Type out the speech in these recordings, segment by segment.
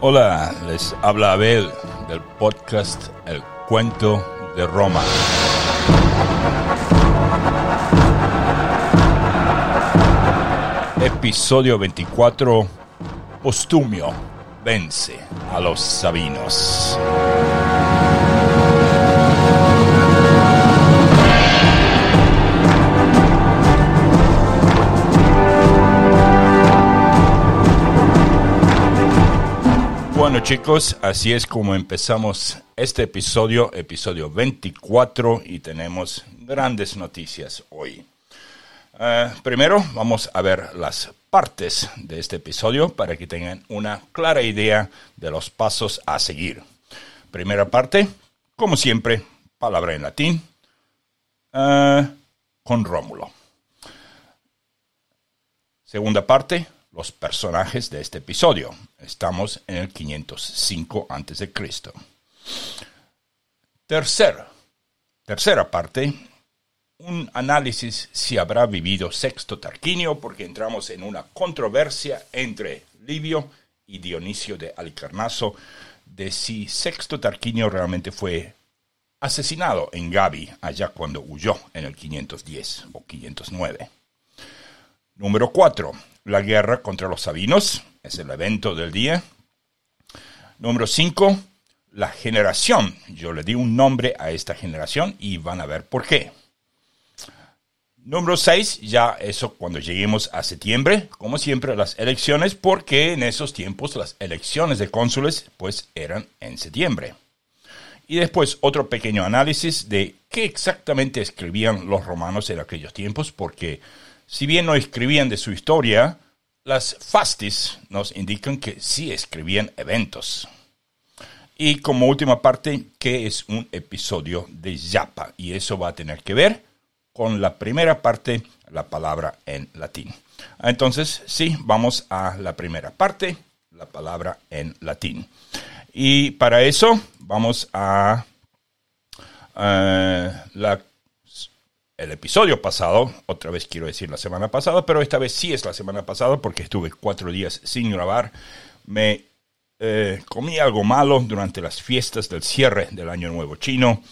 Hola, les habla Abel del podcast El Cuento de Roma. Episodio 24, Postumio vence a los Sabinos. Bueno chicos, así es como empezamos este episodio, episodio 24, y tenemos grandes noticias hoy. Eh, primero vamos a ver las partes de este episodio para que tengan una clara idea de los pasos a seguir. Primera parte, como siempre, palabra en latín, eh, con Rómulo. Segunda parte, los personajes de este episodio. Estamos en el 505 a.C. Tercer, tercera parte, un análisis si habrá vivido Sexto Tarquinio, porque entramos en una controversia entre Livio y Dionisio de Alicarnaso de si Sexto Tarquinio realmente fue asesinado en Gabi, allá cuando huyó en el 510 o 509. Número 4. La guerra contra los sabinos, es el evento del día. Número 5. La generación. Yo le di un nombre a esta generación y van a ver por qué. Número 6, ya eso cuando lleguemos a septiembre, como siempre las elecciones, porque en esos tiempos las elecciones de cónsules pues eran en septiembre. Y después otro pequeño análisis de qué exactamente escribían los romanos en aquellos tiempos, porque si bien no escribían de su historia, las fastis nos indican que sí escribían eventos. Y como última parte, qué es un episodio de Yapa, y eso va a tener que ver con la primera parte, la palabra en latín. Entonces, sí, vamos a la primera parte, la palabra en latín. Y para eso vamos a el episodio pasado, otra vez quiero decir la semana pasada, pero esta vez sí es la semana pasada porque estuve cuatro días sin grabar. Me eh, comí algo malo durante las fiestas del cierre del Año Nuevo Chino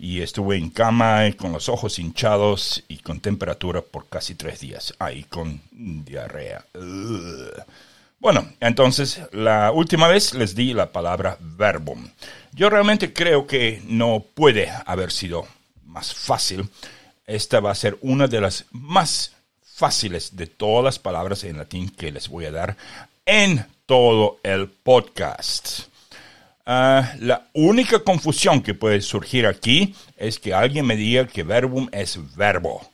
y estuve en cama con los ojos hinchados y con temperatura por casi tres días. Ahí con diarrea. Bueno, entonces la última vez les di la palabra verbum. Yo realmente creo que no puede haber sido más fácil. Esta va a ser una de las más fáciles de todas las palabras en latín que les voy a dar en todo el podcast. Ah, la única confusión que puede surgir aquí es que alguien me diga que verbum es verbo.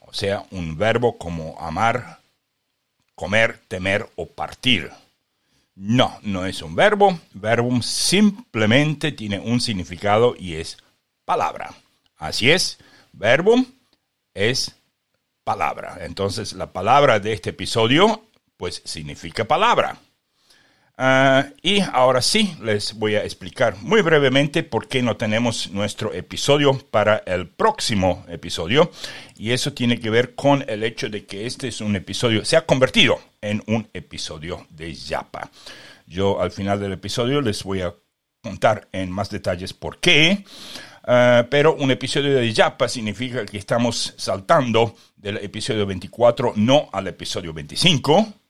O sea, un verbo como amar, comer, temer o partir. No, no es un verbo. Verbum simplemente tiene un significado y es palabra. Así es, verbum es palabra. Entonces, la palabra de este episodio, pues significa palabra. Ah, y ahora sí, les voy a explicar muy brevemente por qué no tenemos nuestro episodio para el próximo episodio. Y eso tiene que ver con el hecho de que este es un episodio, se ha convertido en un episodio de Yapa. Yo al final del episodio les voy a contar en más detalles por qué. Ah, pero un episodio de Yapa significa que estamos saltando del episodio 24 no al episodio 25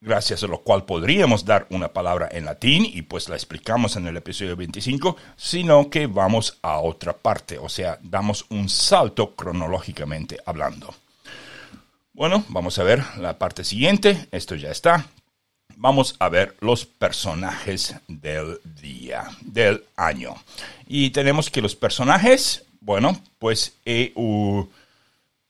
gracias a lo cual podríamos dar una palabra en latín y pues la explicamos en el episodio 25, sino que vamos a otra parte, o sea, damos un salto cronológicamente hablando. Bueno, vamos a ver la parte siguiente, esto ya está. Vamos a ver los personajes del día, del año. Y tenemos que los personajes, bueno, pues eh,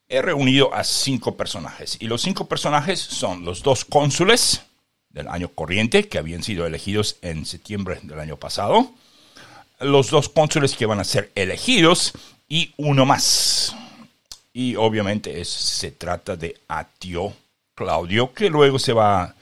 he reunido a cinco personajes. Y los cinco personajes son los dos cónsules del año corriente, que habían sido elegidos en septiembre del año pasado. Los dos cónsules que van a ser elegidos y uno más. Y obviamente es, se trata de Atio Claudio, que luego se va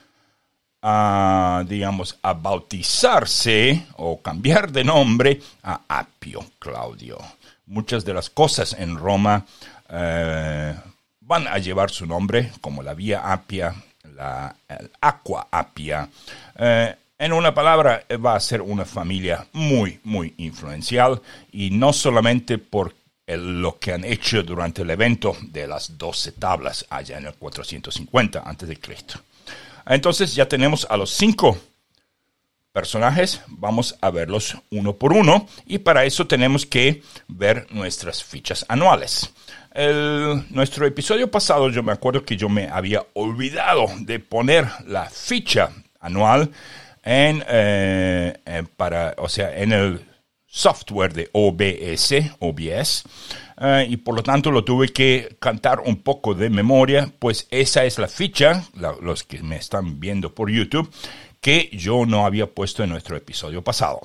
a, digamos, a bautizarse o cambiar de nombre a Apio Claudio. Muchas de las cosas en Roma eh, van a llevar su nombre, como la Vía Apia, la Aqua Apia. Eh, en una palabra, va a ser una familia muy, muy influencial y no solamente por lo que han hecho durante el evento de las 12 tablas allá en el 450 a.C. Entonces ya tenemos a los cinco personajes, vamos a verlos uno por uno y para eso tenemos que ver nuestras fichas anuales. Nuestro episodio pasado yo me acuerdo que yo me había olvidado de poner la ficha anual en, eh, para, o sea, en el software de OBS, OBS, eh, y por lo tanto lo tuve que cantar un poco de memoria, pues esa es la ficha, los que me están viendo por YouTube, que yo no había puesto en nuestro episodio pasado.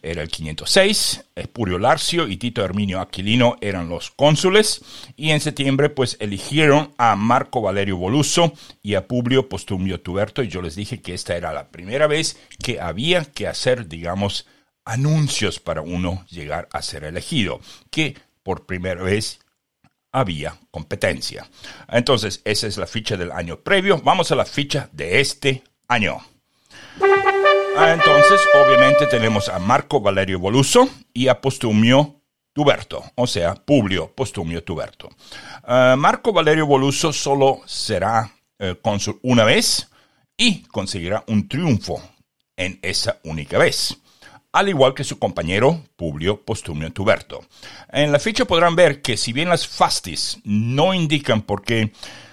Era el 506, Espurio Larcio y Tito Herminio Aquilino eran los cónsules, y en septiembre pues eligieron a Marco Valerio Voluso y a Publio Postumio Tuberto, y yo les dije que esta era la primera vez que había que hacer, digamos, anuncios para uno llegar a ser elegido, que por primera vez había competencia. Entonces, esa es la ficha del año previo. Vamos a la ficha de este año. Ah, entonces, obviamente tenemos a Marco Valerio Voluso y a Postumio Tuberto, o sea, Publio Postumio Tuberto. Ah, Marco Valerio Voluso solo será eh, cónsul una vez y conseguirá un triunfo en esa única vez al igual que su compañero Publio Postumio Tuberto. En la ficha podrán ver que si bien las fastis no indican por qué,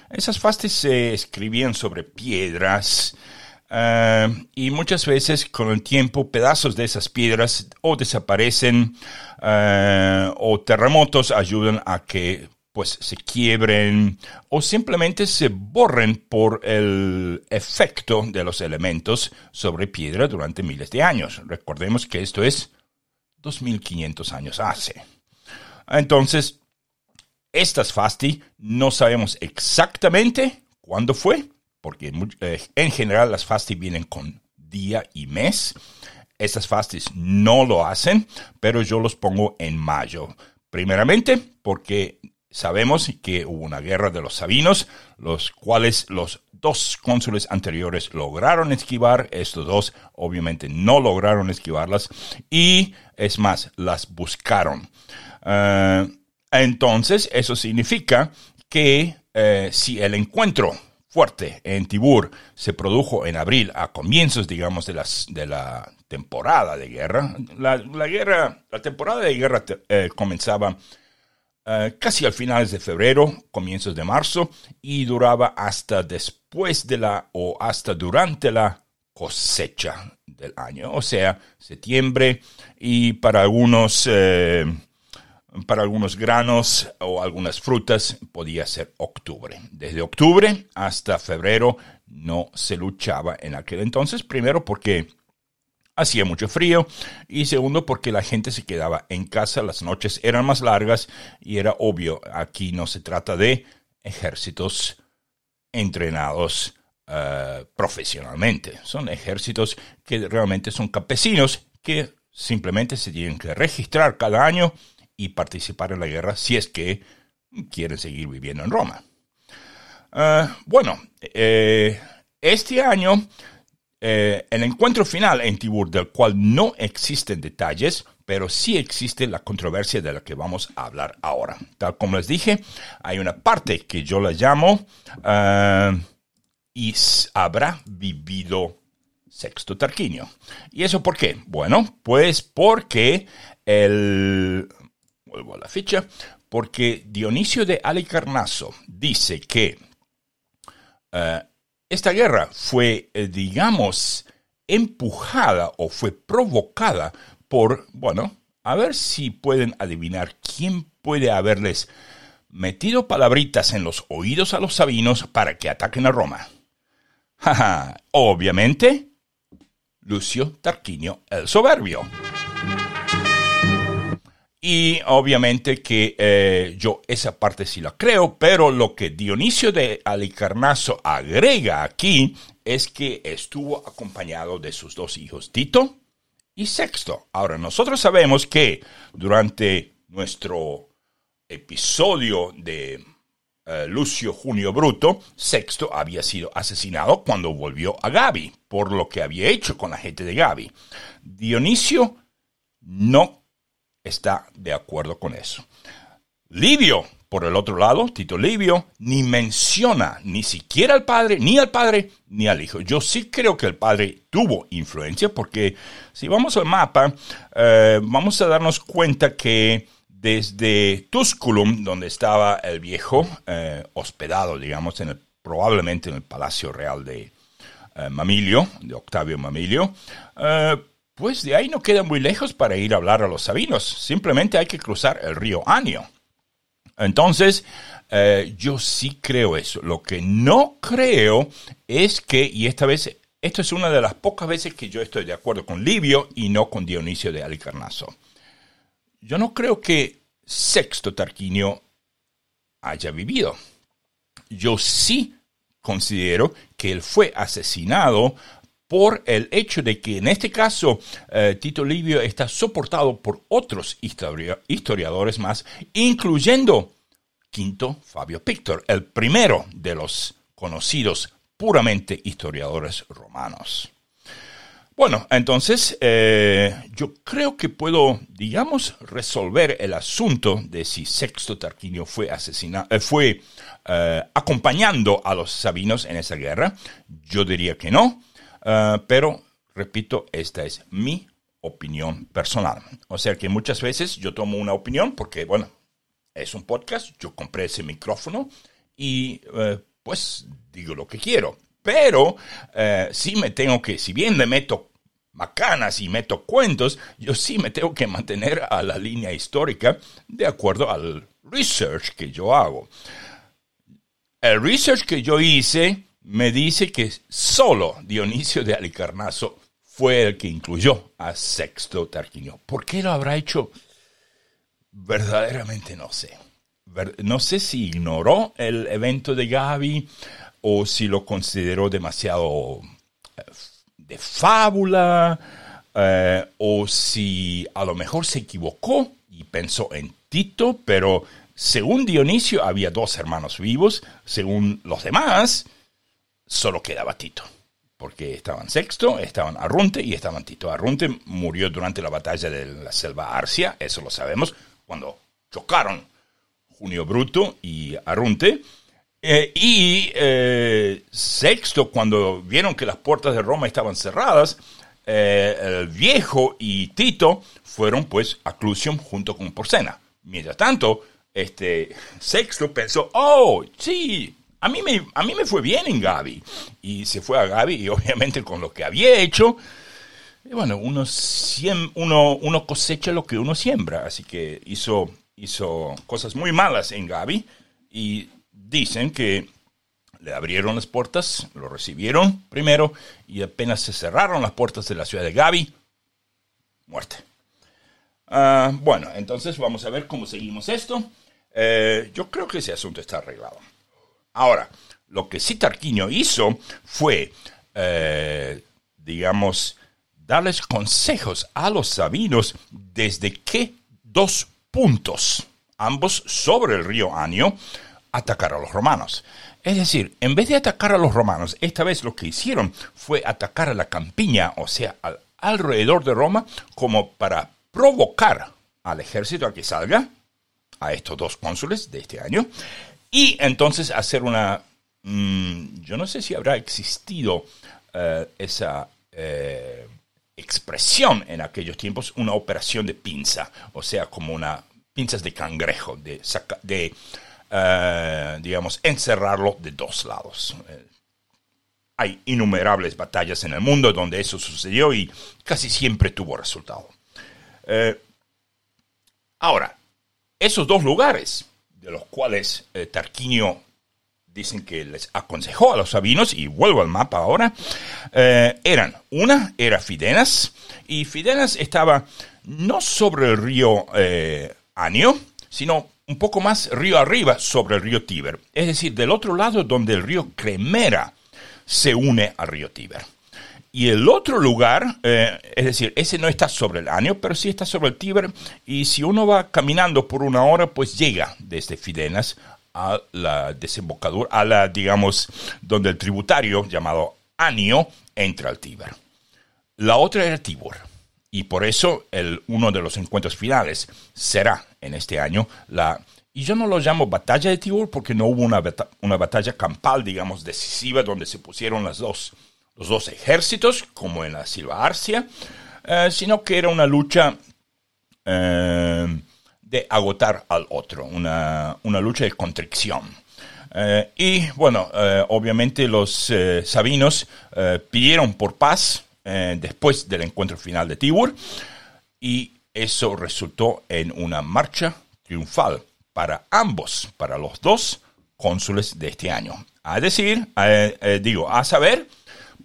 esas fastis se escribían sobre piedras, eh, y muchas veces con el tiempo pedazos de esas piedras o desaparecen eh, o terremotos ayudan a que pues se quiebren o simplemente se borren por el efecto de los elementos sobre piedra durante miles de años. Recordemos que esto es 2500 años hace. Entonces, estas fasti no sabemos exactamente cuándo fue, porque eh, en general las fasti vienen con día y mes. Estas fastis no lo hacen, pero yo los pongo en mayo. Primeramente, porque Sabemos que hubo una guerra de los sabinos, los cuales los dos cónsules anteriores lograron esquivar, estos dos obviamente no lograron esquivarlas y es más, las buscaron. Eh, entonces, eso significa que eh, si el encuentro fuerte en Tibur se produjo en abril, a comienzos, digamos, de, la temporada de guerra, la, guerra, la temporada de guerra eh, comenzaba eh, casi al finales de febrero, comienzos de marzo, y duraba hasta después de la o hasta durante la cosecha del año, o sea, septiembre y para algunos, eh, para algunos granos o algunas frutas podía ser octubre. Desde octubre hasta febrero no se luchaba en aquel entonces, primero porque hacía mucho frío y segundo porque la gente se quedaba en casa, las noches eran más largas y era obvio, aquí no se trata de ejércitos entrenados eh, profesionalmente, son ejércitos que realmente son campesinos que simplemente se tienen que registrar cada año y participar en la guerra si es que quieren seguir viviendo en Roma. Eh, bueno, eh, este año eh, el encuentro final en Tibur, del cual no existen detalles, pero sí existe la controversia de la que vamos a hablar ahora. Tal como les dije, hay una parte que yo la llamo uh, y habrá vivido Sexto Tarquinio. ¿Y eso por qué? Bueno, pues porque el... Vuelvo a la ficha. Porque Dionisio de Alicarnaso dice que uh, esta guerra fue, eh, digamos, empujada o fue provocada por, bueno, a ver si pueden adivinar quién puede haberles metido palabritas en los oídos a los sabinos para que ataquen a Roma. obviamente, Lucio Tarquinio el Soberbio. Y obviamente que eh, yo esa parte sí la creo, pero lo que Dionisio de Alicarnaso agrega aquí es que estuvo acompañado de sus dos hijos, Tito y Sexto. Ahora, nosotros sabemos que durante nuestro episodio de eh, Lucio Junio Bruto, Sexto había sido asesinado cuando volvió a Gaby, por lo que había hecho con la gente de Gaby. Dionisio no está de acuerdo con eso. Livio, por el otro lado, Tito Livio, ni menciona ni siquiera al padre, ni al padre, ni al hijo. Yo sí creo que el padre tuvo influencia, porque si vamos al mapa, eh, vamos a darnos cuenta que desde Tusculum, donde estaba el viejo, eh, hospedado, digamos, en el, probablemente en el Palacio Real de eh, Mamilio, de Octavio Mamilio, pues de ahí no queda muy lejos para ir a hablar a los sabinos. Simplemente hay que cruzar el río Anio. Entonces, eh, yo sí creo eso. Lo que no creo es que, y esta vez, esto es una de las pocas veces que yo estoy de acuerdo con Livio y no con Dionisio de Alicarnaso. Yo no creo que Sexto Tarquinio haya vivido. Yo sí considero que él fue asesinado por el hecho de que en este caso eh, Tito Livio está soportado por otros historiadores más, incluyendo Quinto Fabio Pictor, el primero de los conocidos puramente historiadores romanos. Bueno, entonces eh, yo creo que puedo, digamos, resolver el asunto de si Sexto Tarquinio fue asesinado, eh, fue acompañando a los sabinos en esa guerra. Yo diría que no. Ah, pero, repito, esta es mi opinión personal. O sea que muchas veces yo tomo una opinión porque, bueno, es un podcast, yo compré ese micrófono y eh, pues digo lo que quiero. Pero eh, sí me tengo que, si bien le meto macanas y meto cuentos, yo sí me tengo que mantener a la línea histórica de acuerdo al research que yo hago. El research que yo hice me dice que solo Dionisio de Alicarnaso fue el que incluyó a Sexto Tarquinio. ¿Por qué lo habrá hecho? Verdaderamente no sé. No sé si ignoró el evento de Gaby o si lo consideró demasiado eh, de fábula eh, o si a lo mejor se equivocó y pensó en Tito, pero según Dionisio había dos hermanos vivos, según los demás solo quedaba Tito. Porque estaban Sexto, estaban Arrunte y estaban Tito. Arrunte murió durante la batalla de la selva Arcia, eso lo sabemos, cuando chocaron Junio Bruto y Arrunte. Eh, y eh, Sexto, cuando vieron que las puertas de Roma estaban cerradas, eh, el viejo y Tito fueron pues a Clusium junto con Porcena. Mientras tanto, este Sexto pensó, oh, sí, a mí, me, a mí me fue bien en Gaby. Y se fue a Gaby y obviamente con lo que había hecho, bueno, uno, uno, uno cosecha lo que uno siembra. Así que hizo, hizo cosas muy malas en Gaby y dicen que le abrieron las puertas, lo recibieron primero y apenas se cerraron las puertas de la ciudad de Gaby, muerte. Ah, bueno, entonces vamos a ver cómo seguimos esto. Eh, yo creo que ese asunto está arreglado. Ahora, lo que sí Tarquinio hizo fue, eh, digamos, darles consejos a los sabinos desde qué dos puntos, ambos sobre el río Anio, atacar a los romanos. Es decir, en vez de atacar a los romanos, esta vez lo que hicieron fue atacar a la campiña, o sea, alrededor de Roma, como para provocar al ejército a que salga, a estos dos cónsules de este año, y entonces hacer una, mm, yo no sé si habrá existido eh, esa eh, expresión en aquellos tiempos, una operación de pinza, o sea, como una pinzas de cangrejo, de, de eh, digamos, encerrarlo de dos lados. hay innumerables batallas en el mundo donde eso sucedió y casi siempre tuvo resultado. ahora, esos dos lugares, de los cuales eh, Tarquinio dicen que les aconsejó a los sabinos, y vuelvo al mapa ahora, eh, eran, una era Fidenas, y Fidenas estaba no sobre el río eh, Anio, sino un poco más río arriba sobre el río Tíber, es decir, del otro lado donde el río Cremera se une al río Tíber. Y el otro lugar, eh, es decir, ese no está sobre el año, pero sí está sobre el Tíber. Y si uno va caminando por una hora, pues llega desde Fidenas a la desembocadura, a la, digamos, donde el tributario llamado Anio entra al Tíber. La otra era Tibur. Y por eso el, uno de los encuentros finales será en este año la... Y yo no lo llamo batalla de Tibur porque no hubo una, una batalla campal, digamos, decisiva donde se pusieron las dos los dos ejércitos, como en la Silva Arcia, eh, sino que era una lucha eh, de agotar al otro, una, lucha de contrición. Eh, y bueno, obviamente los sabinos pidieron por paz después del encuentro final de Tibur y eso resultó en una marcha triunfal para ambos, para los dos cónsules de este año. A decir, digo, a saber,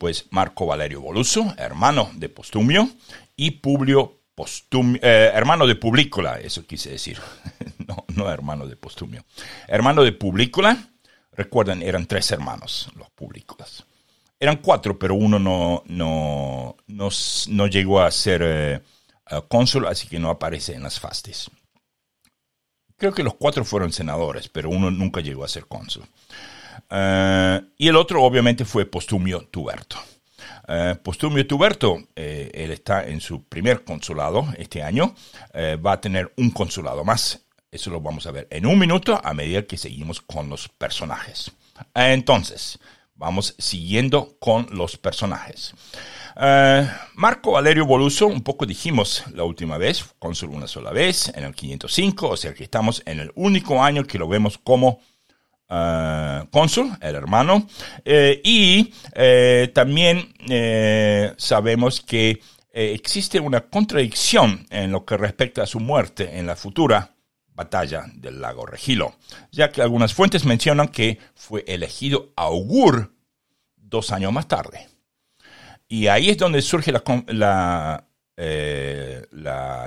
pues Marco Valerio Voluso, hermano de Postumio, y Publio Postumio, eh, hermano de Publícola, eso quise decir, no, no hermano de Postumio, hermano de Publícola, recuerden, eran tres hermanos, los Publícolas. Eran cuatro, pero uno no, no, no, llegó a ser eh, cónsul, así que no aparece en las fastis. Creo que los cuatro fueron senadores, pero uno nunca llegó a ser cónsul. Eh, y el otro obviamente fue Postumio Tuberto. Eh, Postumio Tuberto, eh, él está en su primer consulado este año, va a tener un consulado más. Eso lo vamos a ver en un minuto a medida que seguimos con los personajes. entonces, vamos siguiendo con los personajes. Marco Valerio Boluso, un poco dijimos la última vez, cónsul una sola vez, en el 505, o sea que estamos en el único año que lo vemos como Uh, cónsul, el hermano, eh, y eh, también eh, sabemos que existe una contradicción en lo que respecta a su muerte en la futura batalla del lago Regilo, ya que algunas fuentes mencionan que fue elegido augur dos años más tarde. Y ahí es donde surge la,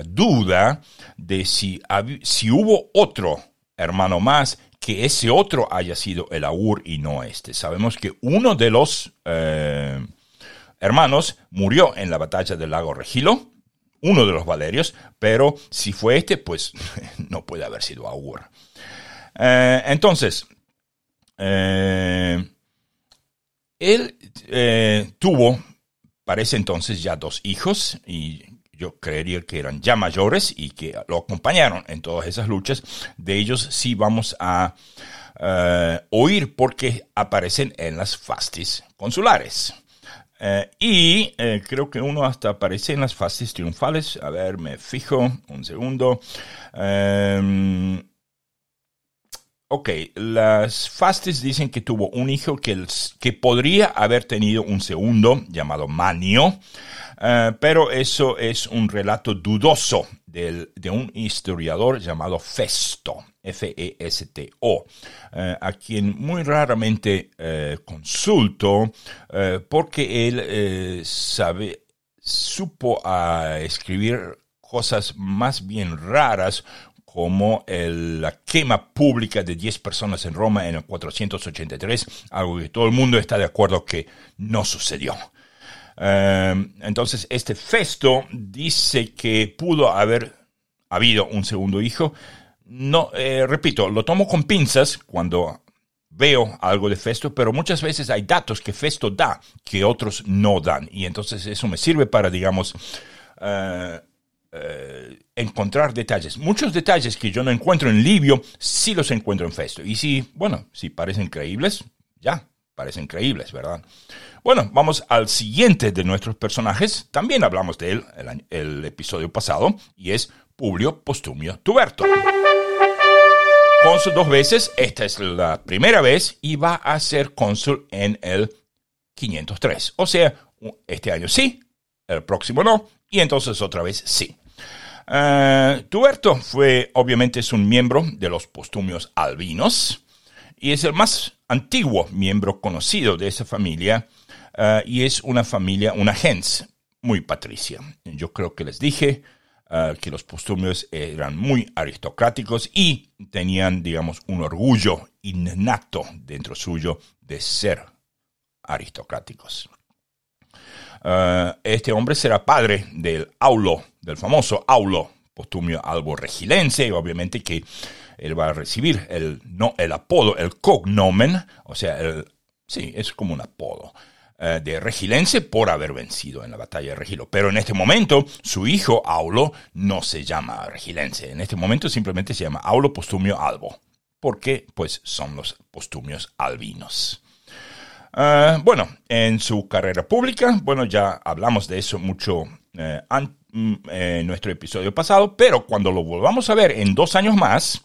duda de si hubo otro hermano más que ese otro haya sido el Aur y no este. Sabemos que uno de los eh, hermanos murió en la batalla del lago Regilo, uno de los Valerios, pero si fue este, pues no puede haber sido Aur. Eh, entonces, eh, él tuvo, parece entonces, ya dos hijos y yo creería que eran ya mayores y que lo acompañaron en todas esas luchas. De ellos sí vamos a eh, oír porque aparecen en las fastis consulares. Eh, y eh, creo que uno hasta aparece en las fastis triunfales. A ver, me fijo un segundo. Ok, las fastis dicen que tuvo un hijo que, que podría haber tenido un segundo llamado Manio. Eh, pero eso es un relato dudoso de un historiador llamado Festo, F-E-S-T-O, eh, a quien muy raramente eh, consulto porque él sabe, supo a escribir cosas más bien raras como la quema pública de 10 personas en Roma en el 483, algo que todo el mundo está de acuerdo que no sucedió. Em, entonces, este Festo dice que pudo haber habido un segundo hijo. No, eh, repito, lo tomo con pinzas cuando veo algo de Festo, pero muchas veces hay datos que Festo da que otros no dan. Y entonces eso me sirve para, digamos, eh, eh, encontrar detalles. Muchos detalles que yo no encuentro en Livio, sí los encuentro en Festo. Y si, bueno, si parecen creíbles, ya, parecen creíbles, ¿verdad? Bueno, vamos al siguiente de nuestros personajes. También hablamos de él el, el episodio pasado y es Publio Postumio Tuberto. Cónsul dos veces, esta es la primera vez y va a ser cónsul en el 503. O sea, este año sí, el próximo no, y entonces otra vez sí. Uh, Tuberto fue, obviamente, es un miembro de los postumios albinos y es el más antiguo miembro conocido de esa familia Ah, y es una familia, una gens muy patricia. Yo creo que les dije ah, que los postumios eran muy aristocráticos y tenían, digamos, un orgullo innato dentro suyo de ser aristocráticos. Eh, este hombre será padre del Aulo, del famoso Aulo Postumio Albo Regilense, y obviamente que él va a recibir el, no, el apodo, el cognomen, o sea, el, sí, es como un apodo eh, de Regilense por haber vencido en la batalla de Regilo. Pero en este momento, su hijo Aulo no se llama Regilense. En este momento simplemente se llama Aulo Postumio Albo, porque pues son los postumios albinos. Eh, bueno, en su carrera pública, bueno, ya hablamos de eso mucho eh, mm, en nuestro episodio pasado, pero cuando lo volvamos a ver en dos años más,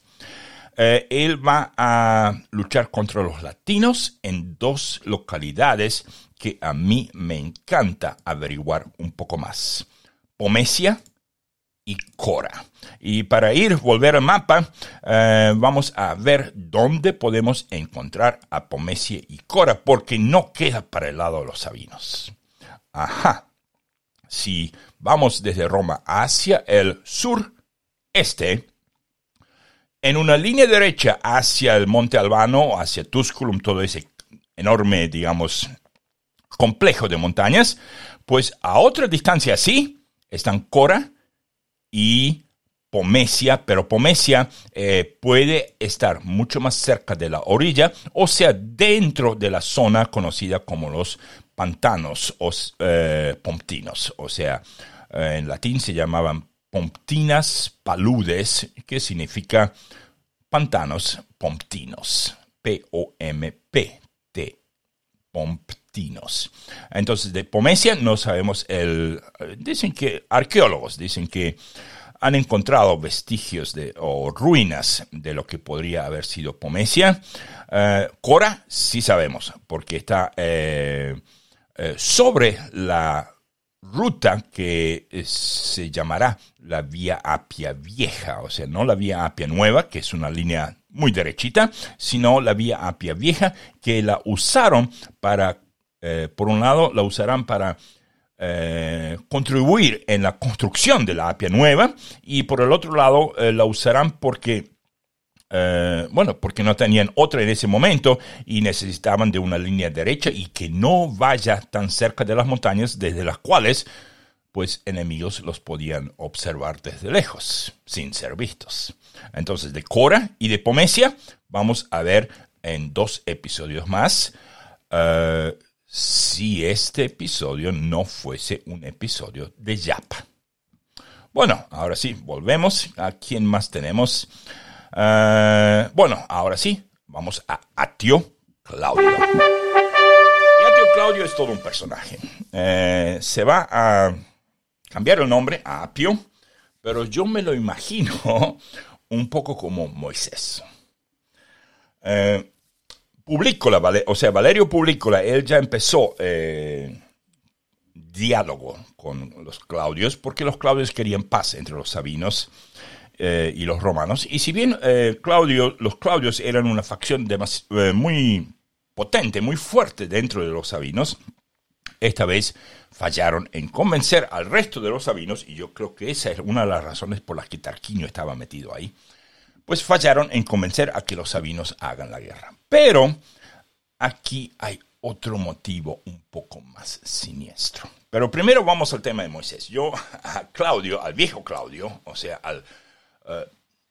eh, él va a luchar contra los latinos en dos localidades que a mí me encanta averiguar un poco más. Pomesia y Cora. Y para ir, volver al mapa, eh, vamos a ver dónde podemos encontrar a Pomesia y Cora, porque no queda para el lado de los sabinos. Ajá. Si vamos desde Roma hacia el sur este, en una línea derecha hacia el Monte Albano, hacia Tusculum, todo ese enorme, digamos, complejo de montañas, pues a otra distancia así están Cora y Pomesia, pero Pomesia eh, puede estar mucho más cerca de la orilla, o sea, dentro de la zona conocida como los pantanos o eh, pomptinos, o sea, eh, en latín se llamaban Pomptinas paludes, que significa pantanos pomptinos. P-O-M-P-T. Entonces, de Pomesia no sabemos el. Dicen que arqueólogos dicen que han encontrado vestigios de, o ruinas de lo que podría haber sido Pomesia. Eh, Cora sí sabemos, porque está eh, eh, sobre la ruta que eh, se llamará la Vía Apia Vieja, o sea, no la Vía Apia Nueva, que es una línea muy derechita, sino la Vía Apia Vieja, que la usaron para, eh, por un lado, la usarán para eh, contribuir en la construcción de la Apia Nueva, y por el otro lado, la usarán porque eh, bueno, porque no tenían otra en ese momento y necesitaban de una línea derecha y que no vaya tan cerca de las montañas desde las cuales, pues, enemigos los podían observar desde lejos, sin ser vistos. Entonces, de Cora y de Pomesia vamos a ver en dos episodios más. Eh, si este episodio no fuese un episodio de Yapa. Bueno, ahora sí, volvemos. ¿A quién más tenemos? Eh, bueno, ahora sí, vamos a Atio Claudio. Y Atio Claudio es todo un personaje. Eh, se va a cambiar el nombre a Apio, pero yo me lo imagino un poco como Moisés. Eh, o sea, Valerio Publicola, él ya empezó eh, diálogo con los Claudios, porque los Claudios querían paz entre los sabinos eh, y los romanos. Y si bien eh, Claudio, los Claudios eran una facción eh, muy potente, muy fuerte dentro de los sabinos, esta vez fallaron en convencer al resto de los sabinos, y yo creo que esa es una de las razones por las que Tarquinio estaba metido ahí, pues fallaron en convencer a que los sabinos hagan la guerra. Pero aquí hay otro motivo un poco más siniestro. Pero primero vamos al tema de Moisés. Yo a Claudio, al viejo Claudio, o sea, al eh,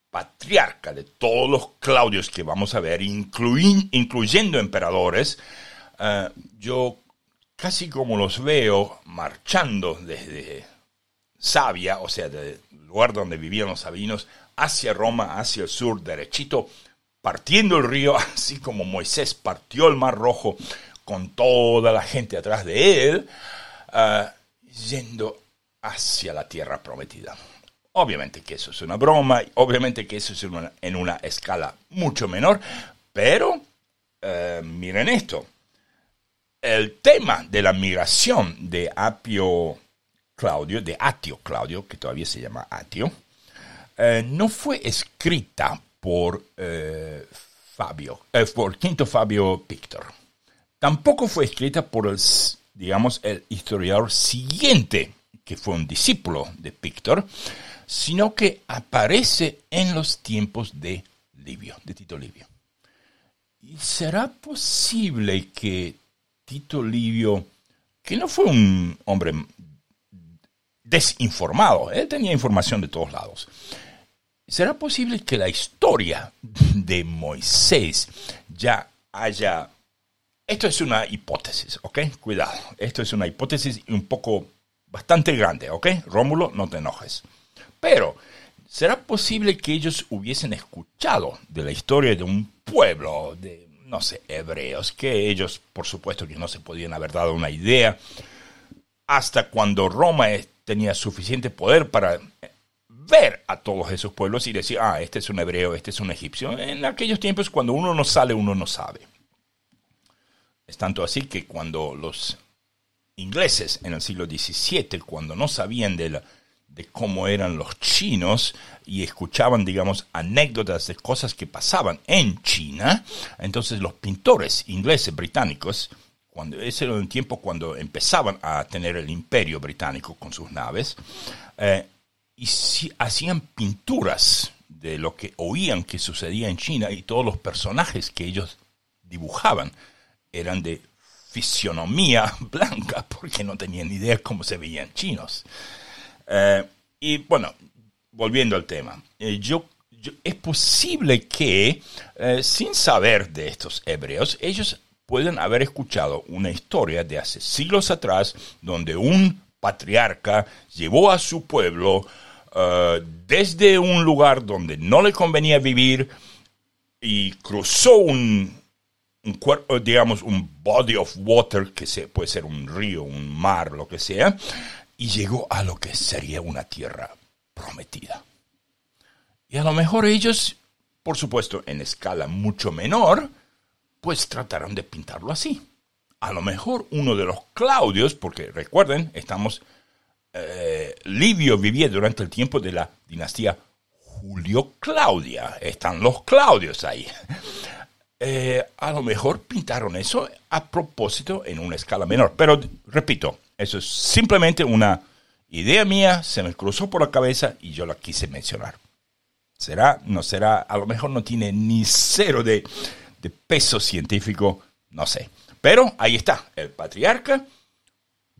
patriarca de todos los Claudios que vamos a ver, incluyendo emperadores, eh, yo casi como los veo marchando desde Sabia, o sea, del lugar donde vivían los sabinos, hacia Roma, hacia el sur, derechito, partiendo el río, así como Moisés partió el Mar Rojo con toda la gente atrás de él, eh, yendo hacia la tierra prometida. Obviamente que eso es una broma, obviamente que eso es en una escala mucho menor, pero eh, miren esto, el tema de la migración de Apio Claudio, de Atio Claudio, que todavía se llama Atio, eh, no fue escrita por eh, Fabio, por Quinto Fabio Pictor. Tampoco fue escrita por el, digamos, el historiador siguiente, que fue un discípulo de Pictor, sino que aparece en los tiempos de Livio, de Tito Livio. ¿Y será posible que Tito Livio, que no fue un hombre desinformado, él tenía información de todos lados. ¿Será posible que la historia de Moisés ya haya... Esto es una hipótesis, ¿ok? Cuidado, esto es una hipótesis un poco bastante grande, ¿ok? Rómulo, no te enojes. Pero, ¿será posible que ellos hubiesen escuchado de la historia de un pueblo, de, no sé, hebreos, que ellos, por supuesto, que no se podían haber dado una idea, hasta cuando Roma tenía suficiente poder para ver a todos esos pueblos y decir, ah, este es un hebreo, este es un egipcio. En aquellos tiempos cuando uno no sale, uno no sabe. Es tanto así que cuando los ingleses en el siglo XVII, cuando no sabían de, de cómo eran los chinos y escuchaban, digamos, anécdotas de cosas que pasaban en China, entonces los pintores ingleses, británicos, cuando, ese era un tiempo cuando empezaban a tener el imperio británico con sus naves, eh, y si, hacían pinturas de lo que oían que sucedía en China y todos los personajes que ellos dibujaban eran de fisionomía blanca porque no tenían idea cómo se veían chinos. Eh, y bueno, volviendo al tema, eh, yo, es posible que eh, sin saber de estos hebreos, ellos pueden haber escuchado una historia de hace siglos atrás donde un patriarca llevó a su pueblo eh, desde un lugar donde no le convenía vivir y cruzó un, un digamos, un body of water, que puede ser un río, un mar, lo que sea, y llegó a lo que sería una tierra prometida. Y a lo mejor ellos, por supuesto, en escala mucho menor, pues trataron de pintarlo así. A lo mejor uno de los Claudios, porque recuerden, estamos eh, Livio vivía durante el tiempo de la dinastía Julio-Claudia. Están los Claudios ahí. Eh, a lo mejor pintaron eso a propósito en una escala menor. Pero repito, eso es simplemente una idea mía, se me cruzó por la cabeza y yo la quise mencionar. ¿Será? ¿No será? A lo mejor no tiene ni cero de peso científico, no sé. Pero ahí está, el patriarca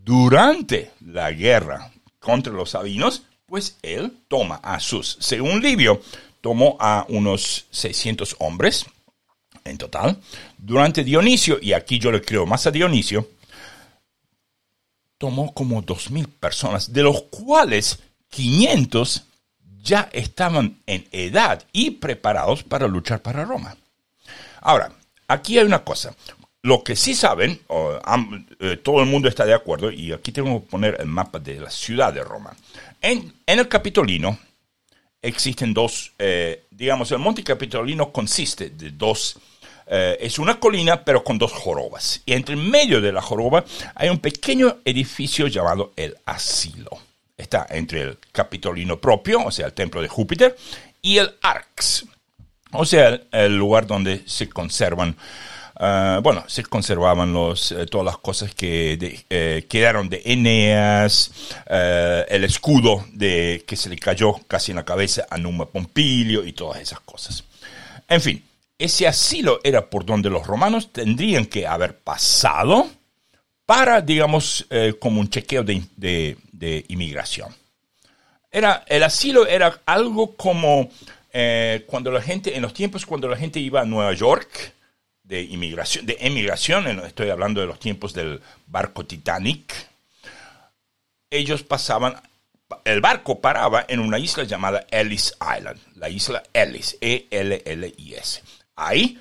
durante la guerra contra los sabinos, pues él toma a sus, según Livio, tomó a unos 600 hombres en total. Durante Dionisio, y aquí yo le creo más a Dionisio, tomó como 2.000 personas, de los cuales 500 ya estaban en edad y preparados para luchar para Roma. Ahora, aquí hay una cosa. Lo que sí saben, eh, todo el mundo está de acuerdo, y aquí tengo que poner el mapa de la ciudad de Roma. En, el Capitolino existen dos, eh, digamos, el Monte Capitolino consiste de dos, eh, es una colina pero con dos jorobas. Y entre medio de la joroba hay un pequeño edificio llamado el asilo. Está entre el Capitolino propio, o sea, el templo de Júpiter, y el Arx, o sea, el lugar donde se conservan Ah, bueno, se conservaban los, eh, todas las cosas que eh, quedaron de Eneas, eh, el escudo de, que se le cayó casi en la cabeza a Numa Pompilio y todas esas cosas. En fin, ese asilo era por donde los romanos tendrían que haber pasado para, digamos, como un chequeo de, de, inmigración. Era, el asilo era algo como cuando la gente, en los tiempos cuando la gente iba a Nueva York, de inmigración, de emigración, estoy hablando de los tiempos del barco Titanic, ellos pasaban, el barco paraba en una isla llamada Ellis Island, la isla Ellis, E-L-L-I-S. Ahí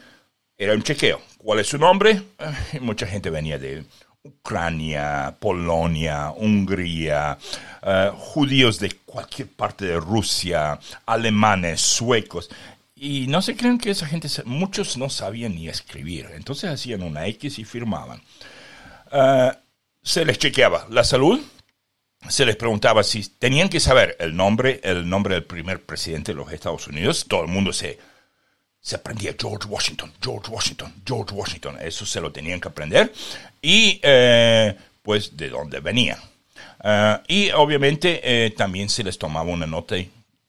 era un chequeo. ¿Cuál es su nombre? Eh, mucha gente venía de Ucrania, Polonia, Hungría, eh, judíos de cualquier parte de Rusia, alemanes, suecos. Y no se creen que esa gente, muchos no sabían ni escribir, entonces hacían una X y firmaban. Ah, se les chequeaba la salud, se les preguntaba si tenían que saber el nombre, el nombre del primer presidente de los Estados Unidos. Todo el mundo se, se aprendía George Washington, George Washington, George Washington. Eso se lo tenían que aprender. Y eh, pues de dónde venían. Ah, y obviamente eh, también se les tomaba una nota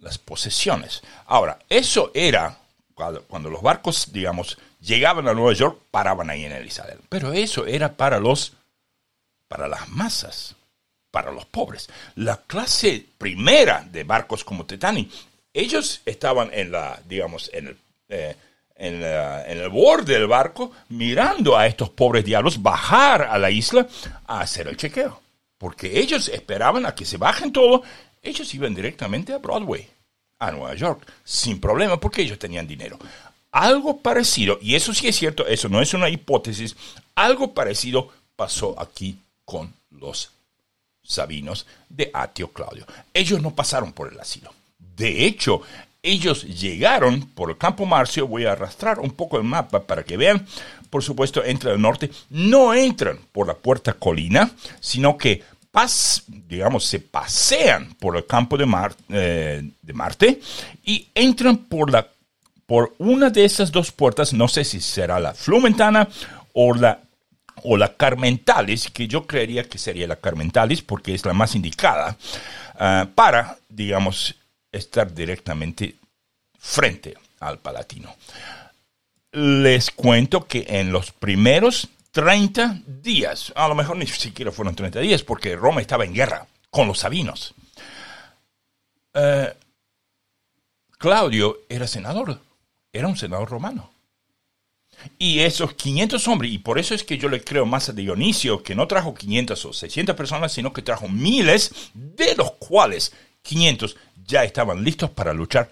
las posesiones. Ahora, eso era cuando, los barcos, digamos, llegaban a Nueva York, paraban ahí en Elizabeth. Pero eso era para los, para las masas, para los pobres. La clase primera de barcos como Titanic, ellos estaban en la, digamos, en el, eh, en, en, el borde del barco, mirando a estos pobres diablos bajar a la isla a hacer el chequeo. Porque ellos esperaban a que se bajen todo, ellos iban directamente a Broadway a Nueva York sin problema porque ellos tenían dinero. Algo parecido, y eso sí es cierto, eso no es una hipótesis, algo parecido pasó aquí con los sabinos de Atio Claudio. Ellos no pasaron por el asilo. De hecho, ellos llegaron por el campo Marcio, voy a arrastrar un poco el mapa para que vean, por supuesto, entran al norte, no entran por la puerta colina, sino que digamos, se pasean por el campo de, eh, de Marte y entran por, la, por una de esas dos puertas, no sé si será la Flumentana o la, o la Carmentalis, que yo creería que sería la Carmentalis porque es la más indicada, ah, para, digamos, estar directamente frente al Palatino. Les cuento que en los primeros 30 días. A lo mejor ni siquiera fueron 30 días porque Roma estaba en guerra con los sabinos. Eh, Claudio era senador, era un senador romano. Y esos 500 hombres, y por eso es que yo le creo más a Dionisio, que no trajo 500 o 600 personas, sino que trajo miles, de los cuales 500 ya estaban listos para luchar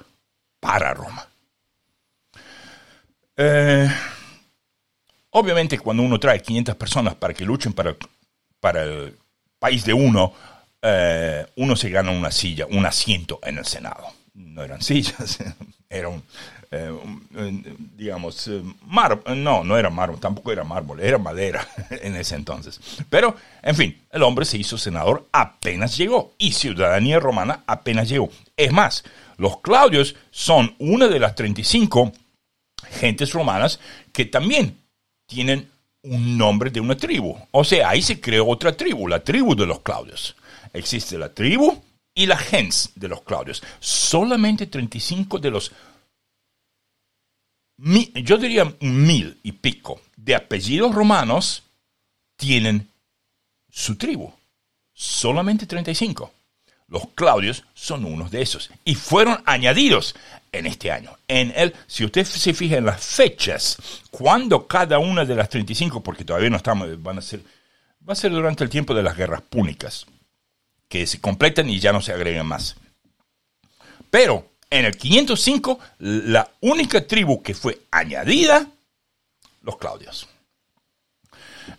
para Roma. Eh, Obviamente cuando uno trae 500 personas para que luchen para, para el país de uno, eh, uno se gana una silla, un asiento en el Senado. No eran sillas, era eh, digamos, eh, mármol, no, no era mármol, tampoco era mármol, era madera en ese entonces. Pero, en fin, el hombre se hizo senador apenas llegó y ciudadanía romana apenas llegó. Es más, los Claudios son una de las 35 gentes romanas que también tienen un nombre de una tribu. O sea, ahí se creó otra tribu, la tribu de los Claudios. Existe la tribu y la gens de los Claudios. Solamente 35 de los, yo diría mil y pico, de apellidos romanos tienen su tribu. Solamente 35. Los Claudios son unos de esos y fueron añadidos en este año. En el, si usted se fija en las fechas, cuando cada una de las 35, porque todavía no estamos, van a ser, va a ser durante el tiempo de las guerras púnicas, que se completan y ya no se agregan más. Pero en el 505, la única tribu que fue añadida, los Claudios.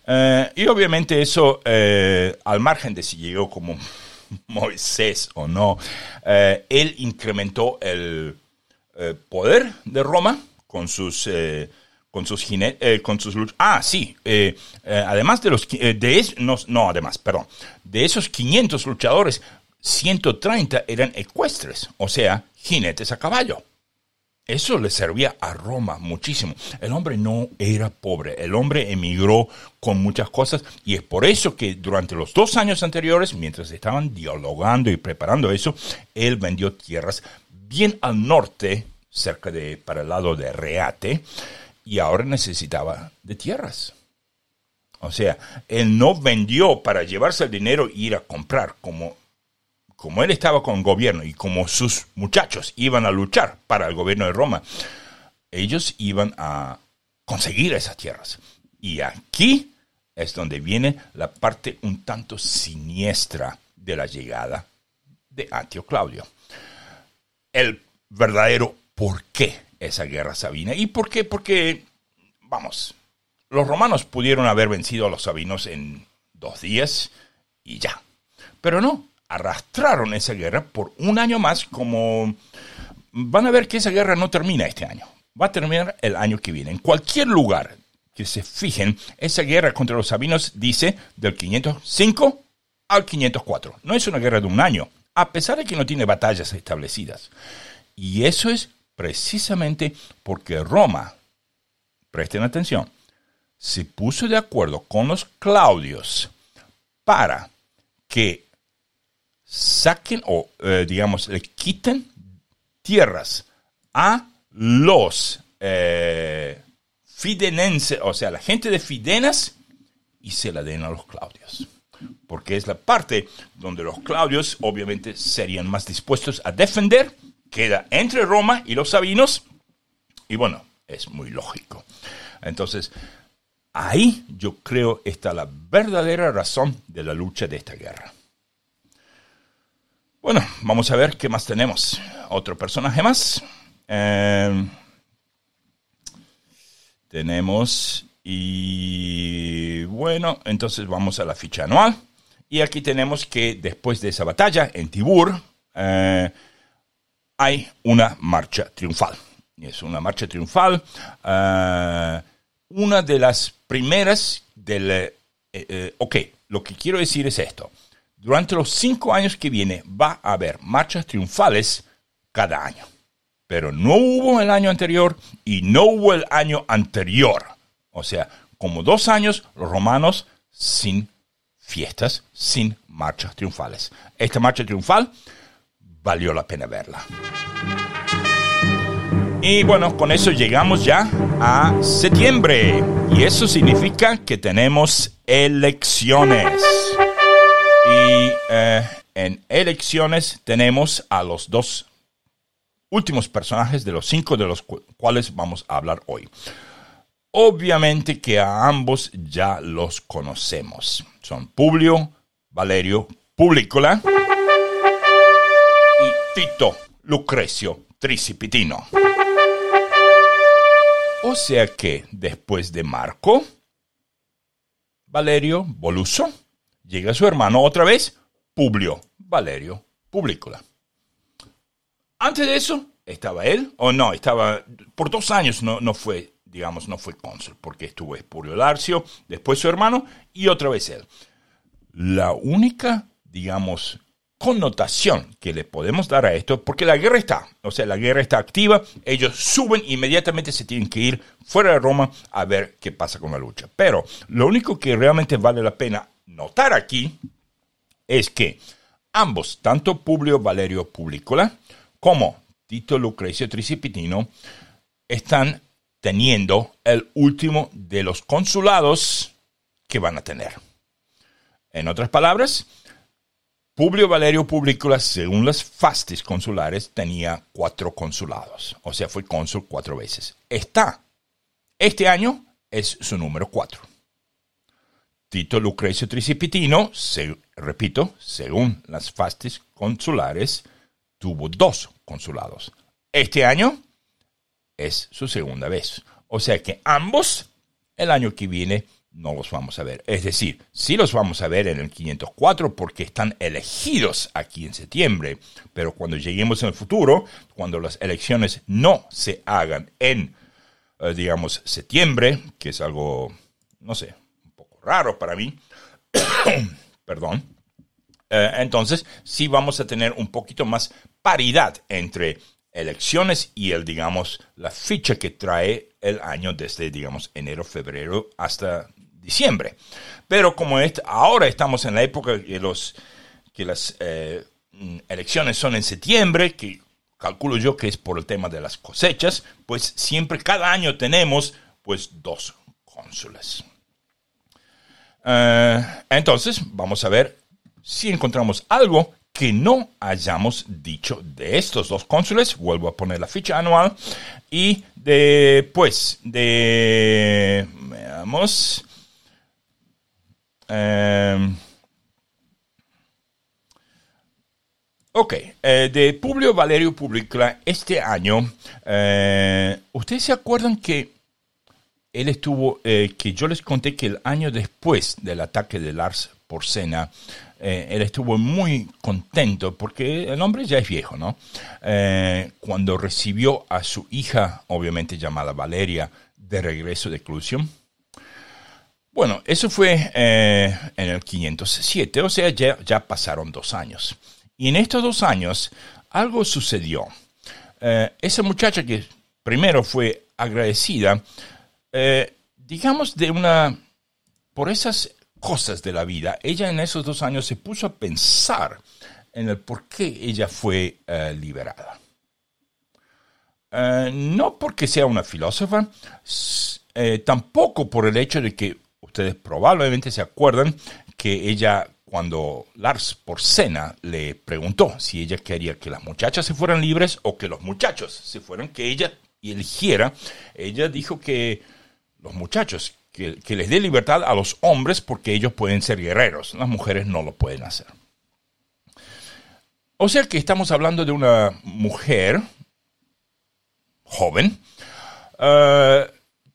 Eh, y obviamente eso, eh, al margen de si llegó como Moisés o no, eh, él incrementó el eh, poder de Roma con sus eh, con sus con sus ah sí además de los de no además perdón de esos 500 luchadores 130 eran ecuestres o sea jinetes a caballo eso le servía a Roma muchísimo. El hombre no era pobre, el hombre emigró con muchas cosas y es por eso que durante los dos años anteriores, mientras estaban dialogando y preparando eso, él vendió tierras bien al norte, cerca de, para el lado de Reate, y ahora necesitaba de tierras. O sea, él no vendió para llevarse el dinero e ir a comprar como como él estaba con el gobierno y como sus muchachos iban a luchar para el gobierno de Roma, ellos iban a conseguir esas tierras. Y aquí es donde viene la parte un tanto siniestra de la llegada de Antio Claudio. El verdadero por qué esa guerra sabina. ¿Y por qué? Porque, vamos, los romanos pudieron haber vencido a los sabinos en dos días y ya. Pero no, arrastraron esa guerra por un año más como van a ver que esa guerra no termina este año, va a terminar el año que viene. En cualquier lugar que se fijen, esa guerra contra los sabinos dice del 505 al 504. No es una guerra de un año, a pesar de que no tiene batallas establecidas. Y eso es precisamente porque Roma, presten atención, se puso de acuerdo con los Claudios para que saquen o, eh, digamos, le quiten tierras a los eh, fidenenses, o sea, la gente de Fidenas, y se la den a los Claudios. Porque es la parte donde los Claudios obviamente serían más dispuestos a defender, queda entre Roma y los Sabinos, y bueno, es muy lógico. Entonces, ahí yo creo está la verdadera razón de la lucha de esta guerra. Bueno, vamos a ver qué más tenemos. Otro personaje más. Eh, tenemos y bueno, entonces vamos a la ficha anual. Y aquí tenemos que después de esa batalla en Tibur eh, hay una marcha triunfal. Es una marcha triunfal. Eh, una de las primeras del... ok, lo que quiero decir es esto. Durante los cinco años que viene va a haber marchas triunfales cada año. Pero no hubo el año anterior y no hubo el año anterior. O sea, como dos años los romanos sin fiestas, sin marchas triunfales. Esta marcha triunfal valió la pena verla. Y bueno, con eso llegamos ya a septiembre. Y eso significa que tenemos elecciones. Y eh, en elecciones tenemos a los dos últimos personajes de los cinco de los cuales vamos a hablar hoy. Obviamente que a ambos ya los conocemos. Son Publio, Valerio, Publicola y Tito, Lucrecio, Tricipitino. O sea que después de Marco, Valerio, Voluso, llega su hermano otra vez, Publio Valerio Publicola. Antes de eso, estaba él, o no, estaba, por dos años no, no fue, digamos, no fue cónsul, porque estuvo Espurio Larcio, después su hermano y otra vez él. La única, digamos, connotación que le podemos dar a esto, porque la guerra está, o sea, la guerra está activa, ellos suben, inmediatamente se tienen que ir fuera de Roma a ver qué pasa con la lucha. Pero lo único que realmente vale la pena notar aquí es que ambos, tanto Publio Valerio Publicola como Tito Lucrecio Tricipitino, están teniendo el último de los consulados que van a tener. En otras palabras, Publio Valerio Publicola, según las fastis consulares, tenía cuatro consulados, o sea, fue cónsul cuatro veces. Está, este año es su número cuatro. Tito Lucrecio Tricipitino, repito, según las fastis consulares, tuvo dos consulados. Este año es su segunda vez. O sea que ambos el año que viene no los vamos a ver. Es decir, sí los vamos a ver en el 504 porque están elegidos aquí en septiembre, pero cuando lleguemos en el futuro, cuando las elecciones no se hagan en, eh, digamos, septiembre, que es algo, no sé, raro para mí. Perdón. Eh, entonces, sí vamos a tener un poquito más paridad entre elecciones y el, digamos, la ficha que trae el año desde, digamos, enero, febrero hasta diciembre. Pero como ahora estamos en la época que, los, que las eh, elecciones son en septiembre, que calculo yo que es por el tema de las cosechas, pues siempre cada año tenemos pues dos cónsules. Eh, entonces, vamos a ver si encontramos algo que no hayamos dicho de estos dos cónsules. Vuelvo a poner la ficha anual. Y después de... Veamos. Eh, ok, eh, de Publio Valerio Publicola, este año, ¿ustedes se acuerdan que él estuvo, eh, que yo les conté que el año después del ataque de Lars Porcena, eh, él estuvo muy contento porque el hombre ya es viejo, ¿no? Eh, cuando recibió a su hija, obviamente llamada Valeria, de regreso de Clusium. Bueno, eso fue en el 507, o sea, ya, ya, pasaron dos años. Y en estos dos años algo sucedió. esa muchacha que primero fue agradecida, eh, digamos, de una, por esas cosas de la vida, ella en esos dos años se puso a pensar en el por qué ella fue eh, liberada. Eh, no porque sea una filósofa, eh, tampoco por el hecho de que ustedes probablemente se acuerdan que ella, cuando Lars por cena le preguntó si ella quería que las muchachas se fueran libres o que los muchachos se fueran, que ella eligiera, ella dijo que los muchachos, que, les dé libertad a los hombres porque ellos pueden ser guerreros, las mujeres no lo pueden hacer. O sea que estamos hablando de una mujer joven eh,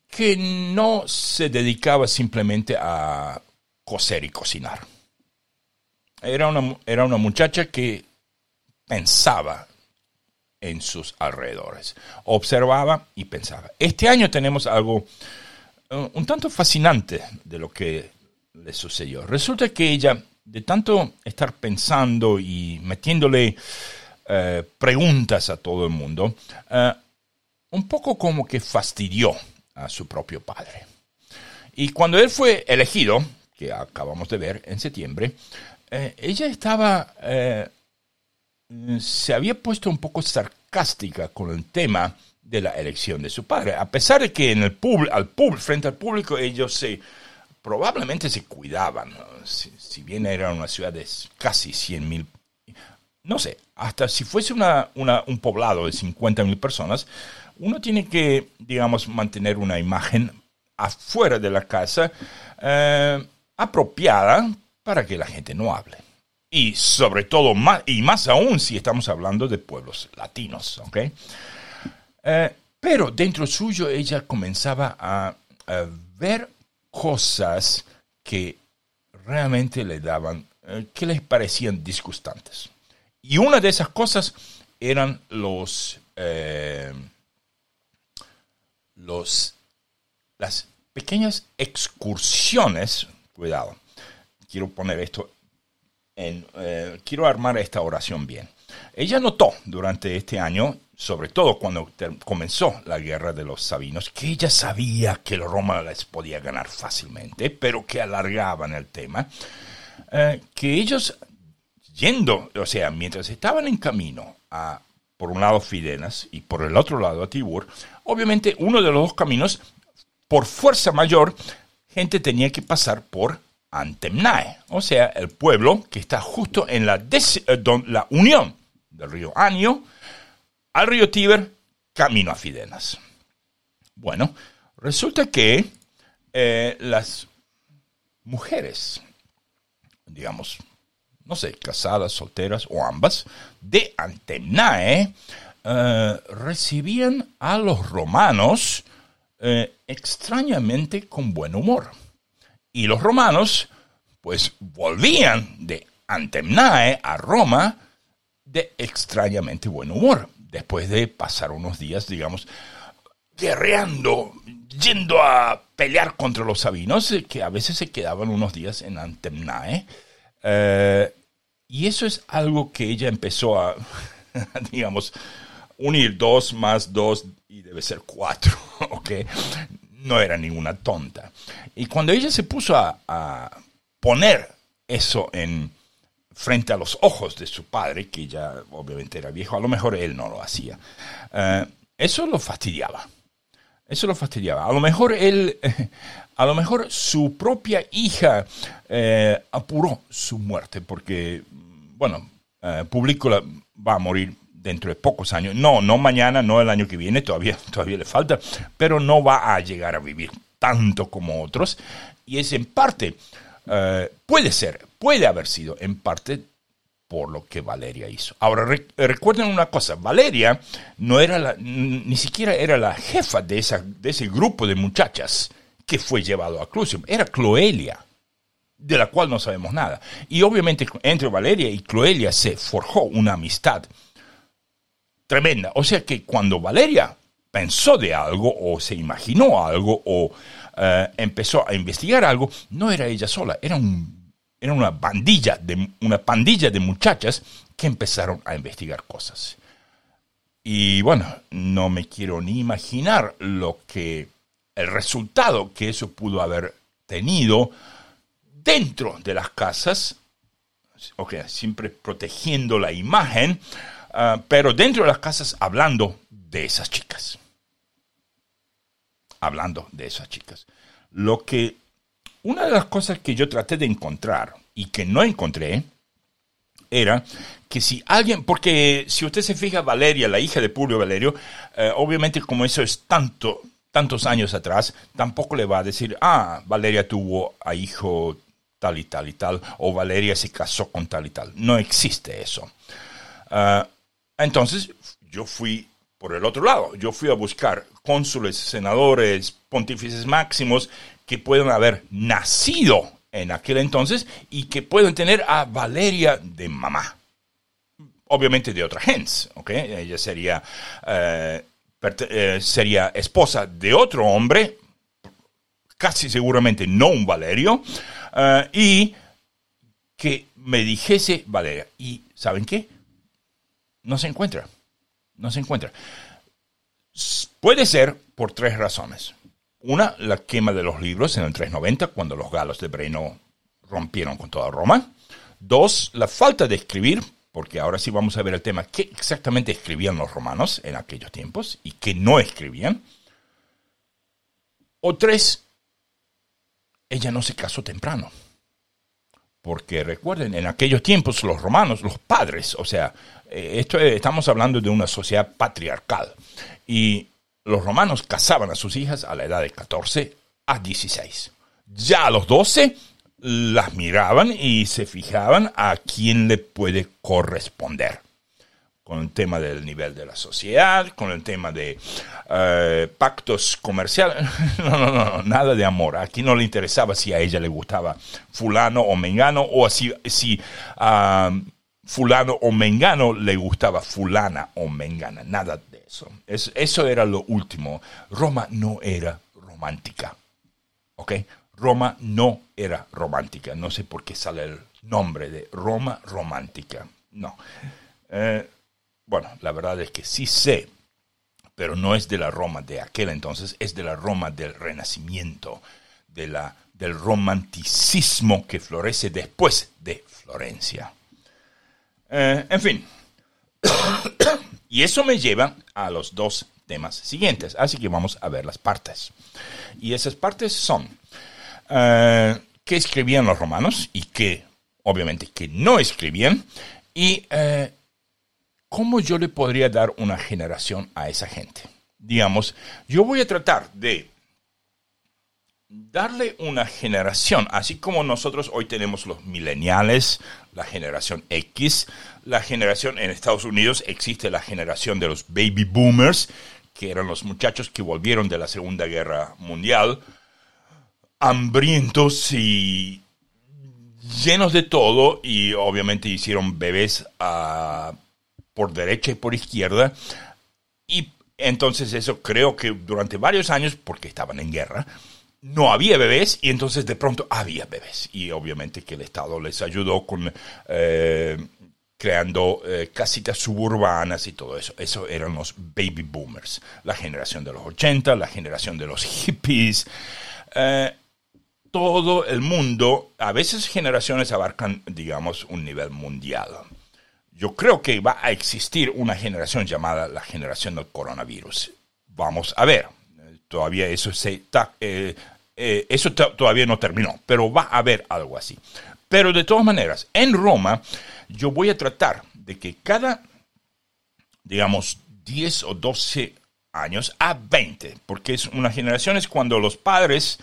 que no se dedicaba simplemente a coser y cocinar. Era una, era una muchacha que pensaba en sus alrededores, observaba y pensaba. Este año tenemos algo un tanto fascinante de lo que le sucedió. Resulta que ella, de tanto estar pensando y metiéndole eh, preguntas a todo el mundo, un poco como que fastidió a su propio padre. Y cuando él fue elegido, que acabamos de ver en septiembre, eh, ella estaba, eh, se había puesto un poco sarcástica con el tema de la elección de su padre, a pesar de que en el al frente al público ellos se probablemente se cuidaban, si, bien era una ciudad de casi 100 mil, no sé, hasta si fuese una, un poblado de 50 mil personas, uno tiene que, digamos, mantener una imagen afuera de la casa eh, apropiada para que la gente no hable. Y sobre todo, más, y más aún si estamos hablando de pueblos latinos, ¿ok? Eh, pero dentro suyo ella comenzaba a, ver cosas que realmente le daban, eh, que les parecían disgustantes. Y una de esas cosas eran los los, las pequeñas excursiones, cuidado, quiero poner esto en, eh, quiero armar esta oración bien. Ella notó durante este año, sobre todo cuando comenzó la guerra de los sabinos, que ella sabía que romanos les podía ganar fácilmente, pero que alargaban el tema, eh, que ellos yendo, o sea, mientras estaban en camino a por un lado Fidenas y por el otro lado a Tibur, obviamente uno de los dos caminos, por fuerza mayor, gente tenía que pasar por Antemnae, o sea, el pueblo que está justo en la, eh, la unión del río Anio al río Tíber, camino a Fidenas. Bueno, resulta que eh, las mujeres, digamos, no sé, casadas, solteras o ambas, de Antenae, eh, recibían a los romanos eh, extrañamente con buen humor. Y los romanos, pues, volvían de Antemnae a Roma de extrañamente buen humor, después de pasar unos días, digamos, guerreando, yendo a pelear contra los sabinos, eh, que a veces se quedaban unos días en Antemnae. Y eso es algo que ella empezó a, digamos, unir dos más dos y debe ser cuatro, ¿ok? No era ninguna tonta. Y cuando ella se puso a, poner eso en frente a los ojos de su padre, que ya obviamente era viejo, a lo mejor él no lo hacía, eh, eso lo fastidiaba. Eso lo fastidiaba. A lo mejor él, a lo mejor su propia hija eh, apuró su muerte porque bueno, eh, Público va a morir dentro de pocos años. No, no mañana, no el año que viene, todavía, todavía le falta, pero no va a llegar a vivir tanto como otros. Y es en parte, eh, puede ser, puede haber sido en parte por lo que Valeria hizo. Ahora, recuerden una cosa, Valeria no era la, ni siquiera era la jefa de, de ese grupo de muchachas que fue llevado a Clusium, era Cloelia de la cual no sabemos nada. Y obviamente entre Valeria y Cloelia se forjó una amistad tremenda. O sea que cuando Valeria pensó de algo o se imaginó algo o eh, empezó a investigar algo, no era ella sola, era, un, era una, bandilla de, una pandilla de muchachas que empezaron a investigar cosas. Y bueno, no me quiero ni imaginar lo que el resultado que eso pudo haber tenido dentro de las casas, siempre protegiendo la imagen, ah, pero dentro de las casas hablando de esas chicas. Hablando de esas chicas. Lo que, una de las cosas que yo traté de encontrar y que no encontré, era que si alguien, porque si usted se fija, Valeria, la hija de Publio Valerio, eh, obviamente como eso es tanto, tantos años atrás, tampoco le va a decir, ah, Valeria tuvo a hijo tal y tal y tal, o Valeria se casó con tal y tal. No existe eso. Ah, entonces, yo fui por el otro lado. Yo fui a buscar cónsules, senadores, pontífices máximos que puedan haber nacido en aquel entonces y que pueden tener a Valeria de mamá. Obviamente de otra gens, ¿ok? Ella sería, eh, eh, sería esposa de otro hombre, casi seguramente no un Valerio, eh, y que me dijese Valeria. ¿Y saben qué? No se encuentra. No se encuentra. Puede ser por tres razones. Una, la quema de los libros en el 390, cuando los galos de Breno rompieron con toda Roma. Dos, la falta de escribir, porque ahora sí vamos a ver el tema, qué exactamente escribían los romanos en aquellos tiempos y qué no escribían. O tres, ella no se casó temprano. Porque recuerden, en aquellos tiempos los romanos, los padres, o sea, esto estamos hablando de una sociedad patriarcal. Y los romanos casaban a sus hijas a la edad de 14 a 16. Ya a los 12 las miraban y se fijaban a quién le puede corresponder. Con el tema del nivel de la sociedad, con el tema de eh, pactos comerciales. No, no, no, nada de amor. Aquí no le interesaba si a ella le gustaba fulano o mengano o si, si a fulano o mengano le gustaba fulana o mengana. Nada eso. eso era lo último. Roma no era romántica. ¿Ok? Roma no era romántica. No sé por qué sale el nombre de Roma romántica. No. Eh, bueno, la verdad es que sí sé, pero no es de la Roma de aquel entonces, es de la Roma del Renacimiento, de la, del romanticismo que florece después de Florencia. Eh, en fin. Y eso me lleva a los dos temas siguientes. Así que vamos a ver las partes. Y esas partes son eh, qué escribían los romanos y qué, obviamente, que no escribían. Y eh, cómo yo le podría dar una generación a esa gente. Digamos, yo voy a tratar de darle una generación, así como nosotros hoy tenemos los millennials, la generación X, la generación en Estados Unidos existe la generación de los baby boomers, que eran los muchachos que volvieron de la Segunda Guerra Mundial, hambrientos y llenos de todo, y obviamente hicieron bebés ah, por derecha y por izquierda, y entonces eso creo que durante varios años, porque estaban en guerra, no había bebés y entonces de pronto había bebés. Y obviamente que el Estado les ayudó con eh, creando eh, casitas suburbanas y todo eso. Eso eran los baby boomers, la generación de los 80, la generación de los hippies. Eh, todo el mundo, a veces generaciones abarcan, digamos, un nivel mundial. Yo creo que va a existir una generación llamada la generación del coronavirus. Vamos a ver. Todavía eso se está, eso todavía no terminó, pero va a haber algo así. Pero de todas maneras, en Roma yo voy a tratar de que cada, digamos, 10 o 12 años a 20, porque es una generación es cuando los padres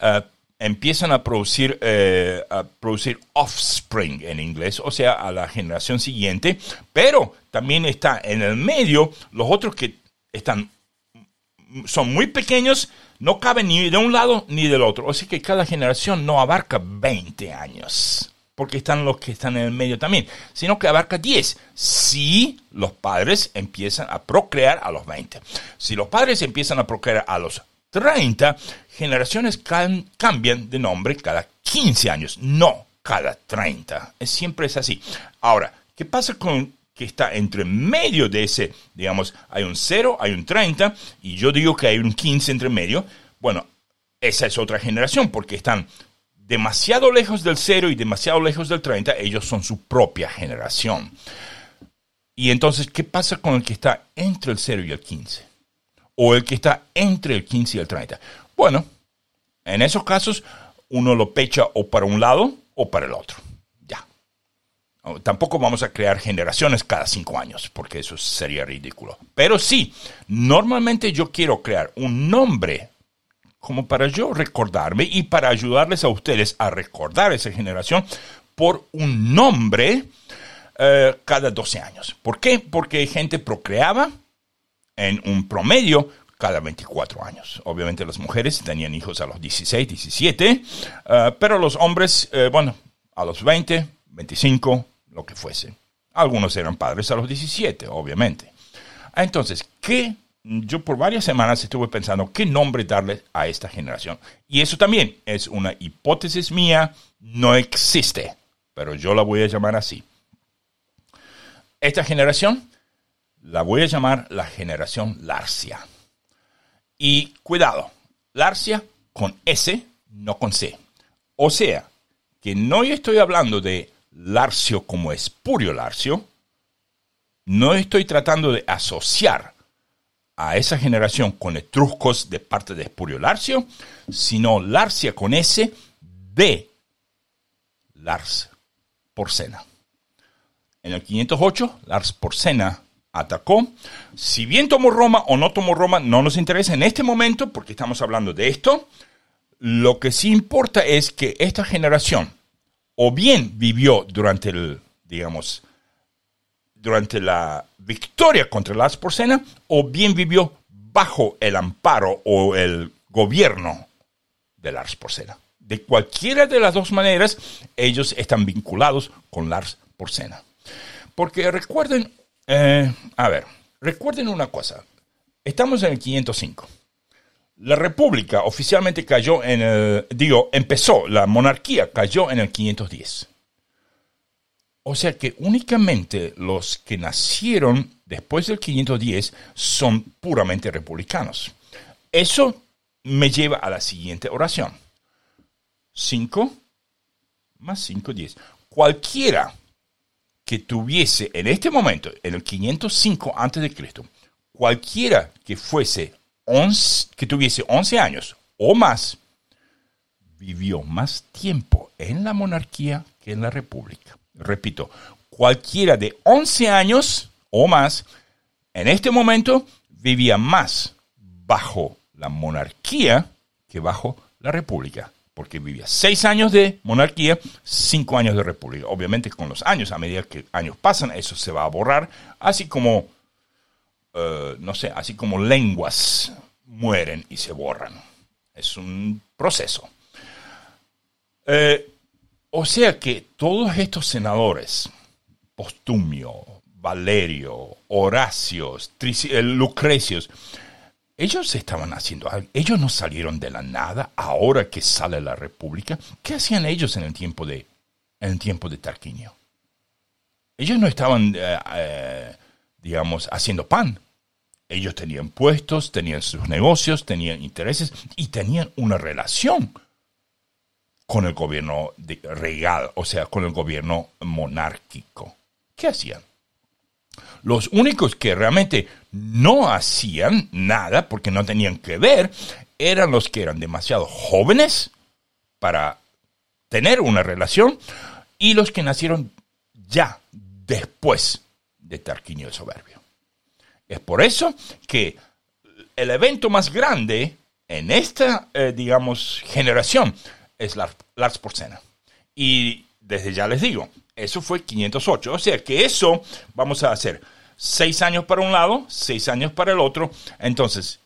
eh, empiezan a producir, eh, a producir offspring en inglés, o sea, a la generación siguiente, pero también está en el medio los otros que están, son muy pequeños, no cabe ni de un lado ni del otro. Así que cada generación no abarca 20 años, porque están los que están en el medio también, sino que abarca 10 si los padres empiezan a procrear a los 20. Si los padres empiezan a procrear a los 30, generaciones cambian de nombre cada 15 años, no cada 30. Es, siempre es así. Ahora, ¿qué pasa con que está entre medio de ese, digamos, hay un 0, hay un 30, y yo digo que hay un 15 entre medio, bueno, esa es otra generación, porque están demasiado lejos del 0 y demasiado lejos del 30, ellos son su propia generación. Y entonces, ¿qué pasa con el que está entre el 0 y el 15? O el que está entre el 15 y el 30. Bueno, en esos casos, uno lo pecha o para un lado o para el otro. Tampoco vamos a crear generaciones cada cinco años, porque eso sería ridículo. Pero sí, normalmente yo quiero crear un nombre como para yo recordarme y para ayudarles a ustedes a recordar esa generación por un nombre eh, cada 12 años. ¿Por qué? Porque gente procreaba en un promedio cada 24 años. Obviamente las mujeres tenían hijos a los 16, 17, eh, pero los hombres, eh, bueno, a los 20, 25, lo que fuese. Algunos eran padres a los 17, obviamente. Entonces, ¿qué yo por varias semanas estuve pensando qué nombre darle a esta generación. Y eso también es una hipótesis mía, no existe, pero yo la voy a llamar así. Esta generación la voy a llamar la generación Larcia. Y cuidado, Larcia con S, no con C. O sea, que no estoy hablando de Larcio como espurio Larcio, no estoy tratando de asociar a esa generación con etruscos de parte de Espurio Larcio, sino Larcia con S de Lars Porcena. En el 508, Lars Porcena atacó. Si bien tomó Roma o no tomó Roma, no nos interesa en este momento porque estamos hablando de esto. Lo que sí importa es que esta generación o bien vivió durante el, digamos, durante la victoria contra las Porcena o bien vivió bajo el amparo o el gobierno de Lars Porcena. De cualquiera de las dos maneras, ellos están vinculados con Lars Porcena. Porque recuerden, eh, a ver, recuerden una cosa. Estamos en el 505. La república oficialmente cayó en el, digo, empezó, la monarquía cayó en el 510. O sea que únicamente los que nacieron después del 510 son puramente republicanos. Eso me lleva a la siguiente oración. 5 más 5, 10. Cualquiera que tuviese en este momento, en el 505 a.C., cualquiera que fuese 11, que tuviese 11 años o más, vivió más tiempo en la monarquía que en la república repito, cualquiera de 11 años o más, en este momento vivía más bajo la monarquía que bajo la república, porque vivía 6 años de monarquía, 5 años de república. Obviamente con los años, a medida que años pasan, eso se va a borrar, así como, eh, no sé, así como lenguas mueren y se borran. Es un proceso. Eh, o sea que todos estos senadores, Postumio, Valerio, Horacio, eh, Lucrecios, ellos estaban haciendo algo. Ellos no salieron de la nada ahora que sale la República. ¿Qué hacían ellos en el tiempo de, en el tiempo de Tarquinio? Ellos no estaban, digamos, haciendo pan. Ellos tenían puestos, tenían sus negocios, tenían intereses y tenían una relación con el gobierno regal, o sea, con el gobierno monárquico. ¿Qué hacían? Los únicos que realmente no hacían nada porque no tenían que ver eran los que eran demasiado jóvenes para tener una relación y los que nacieron ya después de Tarquinio el Soberbio. Es por eso que el evento más grande en esta, eh, digamos, generación es Lars, Porcena. Y desde ya les digo, eso fue 508. O sea que eso vamos a hacer seis años para un lado, seis años para el otro. Entonces,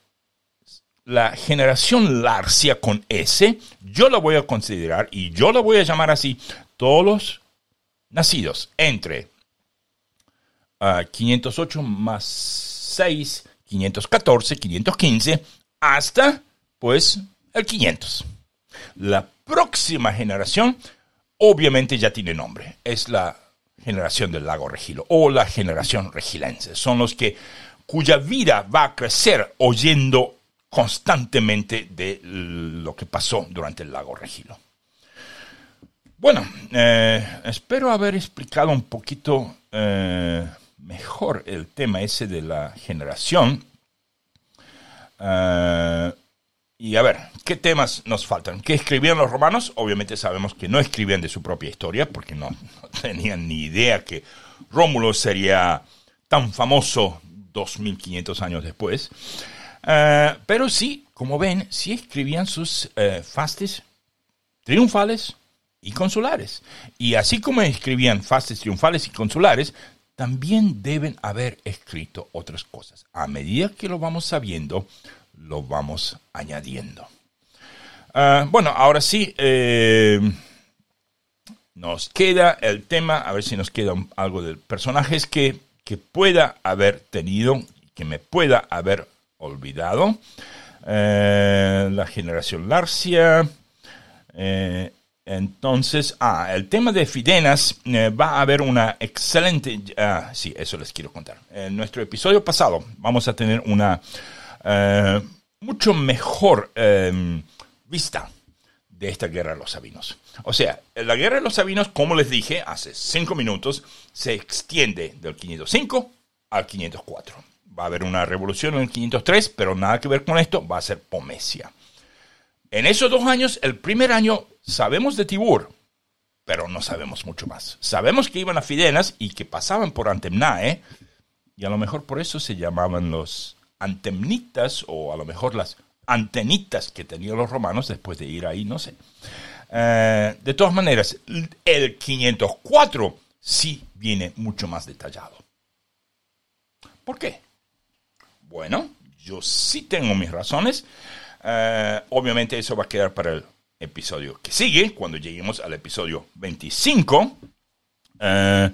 la generación Larcia con S, yo la voy a considerar y yo la voy a llamar así, todos los nacidos entre 508 ah, más 6, 514, 515, hasta pues el 500. La próxima generación obviamente ya tiene nombre. Es la generación del lago Regilo o la generación regilense. Son los que cuya vida va a crecer oyendo constantemente de lo que pasó durante el lago Regilo. Bueno, eh, espero haber explicado un poquito eh, mejor el tema ese de la generación. Eh, y a ver, ¿qué temas nos faltan? ¿Qué escribían los romanos? Obviamente sabemos que no escribían de su propia historia, porque no, tenían ni idea que Rómulo sería tan famoso 2500 años después. Eh, pero sí, como ven, sí escribían sus eh, fastes triunfales y consulares. Y así como escribían fastes triunfales y consulares, también deben haber escrito otras cosas. A medida que lo vamos sabiendo, lo vamos añadiendo. Ah, bueno, ahora sí, eh, nos queda el tema, a ver si nos queda algo del personajes que, que pueda haber tenido, que me pueda haber olvidado. Eh, la generación Larcia. Eh, entonces, ah, el tema de Fidenas va a haber una excelente, ah, sí, eso les quiero contar. En nuestro episodio pasado vamos a tener una eh, mucho mejor eh, vista de esta guerra de los sabinos. O sea, la guerra de los sabinos, como les dije hace cinco minutos, se extiende del 505 al 504. Va a haber una revolución en el 503, pero nada que ver con esto, va a ser Pomesia. En esos dos años, el primer año sabemos de Tibur, pero no sabemos mucho más. Sabemos que iban a Fidenas y que pasaban por Antemnae, y a lo mejor por eso se llamaban los antemnitas o a lo mejor las antenitas que tenían los romanos después de ir ahí, no sé. Eh, de todas maneras, el 504 sí viene mucho más detallado. ¿Por qué? Bueno, yo sí tengo mis razones. Eh, obviamente eso va a quedar para el episodio que sigue, cuando lleguemos al episodio 25, eh,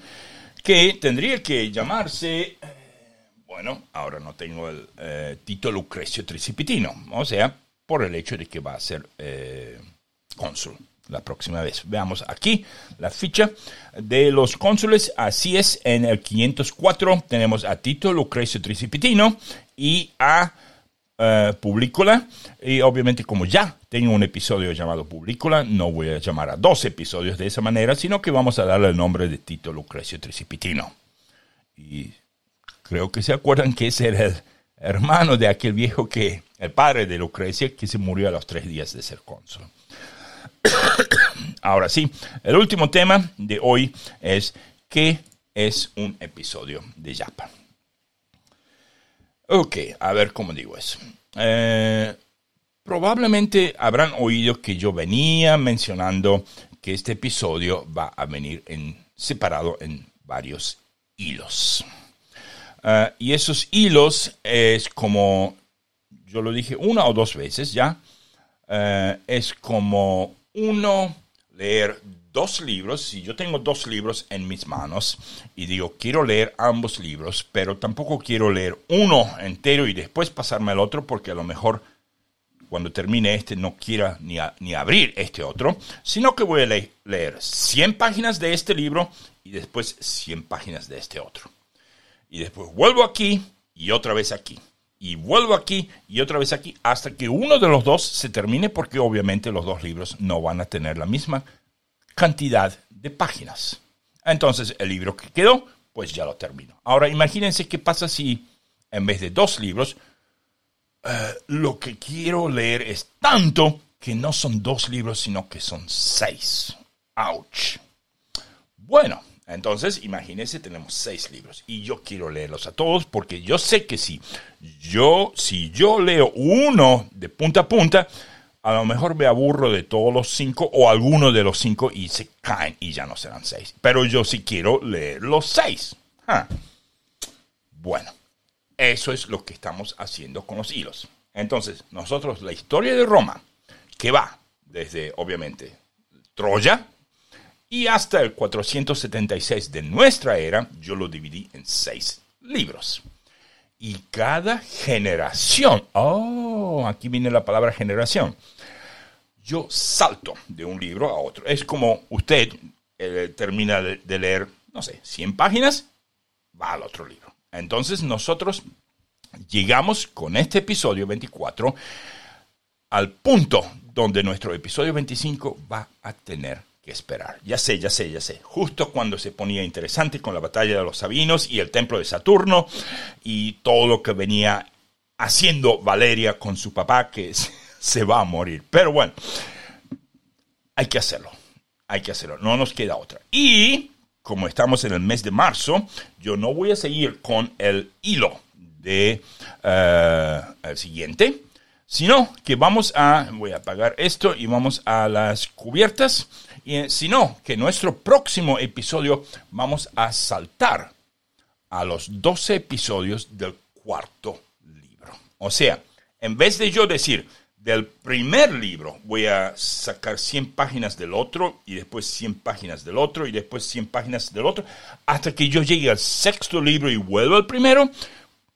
que tendría que llamarse bueno, ahora no tengo el eh, Tito Lucrecio Tricipitino, o sea, por el hecho de que va a ser eh, cónsul la próxima vez. Veamos aquí la ficha de los cónsules. Así es, en el 504 tenemos a Tito Lucrecio Tricipitino y a uh. Y obviamente como ya tengo un episodio llamado Publicola, no voy a llamar a dos episodios de esa manera, sino que vamos a darle el nombre de Tito Lucrecio Tricipitino. Y creo que se acuerdan que ese era el hermano de aquel viejo que, el padre de Lucrecia, que se murió a los tres días de ser cónsul. Ahora sí, el último tema de hoy es ¿qué es un episodio de Yapa? Ok, a ver cómo digo eso. Eh, probablemente habrán oído que yo venía mencionando que este episodio va a venir en, separado en varios hilos. Ah, y esos hilos es como, yo lo dije una o dos veces ya, ah, es como uno leer dos libros, si yo tengo dos libros en mis manos y digo, quiero leer ambos libros, pero tampoco quiero leer uno entero y después pasarme al otro porque a lo mejor cuando termine este no quiera ni, ni abrir este otro, sino que voy a leer 100 páginas de este libro y después 100 páginas de este otro y después vuelvo aquí y otra vez aquí. Y vuelvo aquí y otra vez aquí hasta que uno de los dos se termine porque obviamente los dos libros no van a tener la misma cantidad de páginas. Entonces el libro que quedó, pues ya lo termino. Ahora imagínense qué pasa si en vez de dos libros, eh, lo que quiero leer es tanto que no son dos libros, sino que son seis. ¡Auch! Bueno, entonces, imagínense, tenemos seis libros y yo quiero leerlos a todos porque yo sé que si yo, si yo leo uno de punta a punta, a lo mejor me aburro de todos los cinco o alguno de los cinco y se caen y ya no serán seis. Pero yo sí quiero leer los seis. Ah. Bueno, eso es lo que estamos haciendo con los hilos. Entonces, nosotros la historia de Roma, que va desde, obviamente, Troya, y hasta el 476 de nuestra era, yo lo dividí en seis libros. Y cada generación, oh, aquí viene la palabra generación. Yo salto de un libro a otro. Es como usted eh, termina de, leer, no sé, 100 páginas, va al otro libro. Entonces nosotros llegamos con este episodio 24 al punto donde nuestro episodio 25 va a tener que esperar. Ya sé, ya sé, ya sé. Justo cuando se ponía interesante con la batalla de los Sabinos y el templo de Saturno y todo lo que venía haciendo Valeria con su papá que se va a morir. Pero bueno, hay que hacerlo. Hay que hacerlo. No nos queda otra. Y como estamos en el mes de marzo, yo no voy a seguir con el hilo de eh, el siguiente, sino que vamos a, voy a apagar esto y vamos a las cubiertas, y eh, sino que nuestro próximo episodio vamos a saltar a los 12 episodios del cuarto libro. O sea, en vez de yo decir, del primer libro voy a sacar 100 páginas del otro y después 100 páginas del otro y después 100 páginas del otro hasta que yo llegue al sexto libro y vuelvo al primero,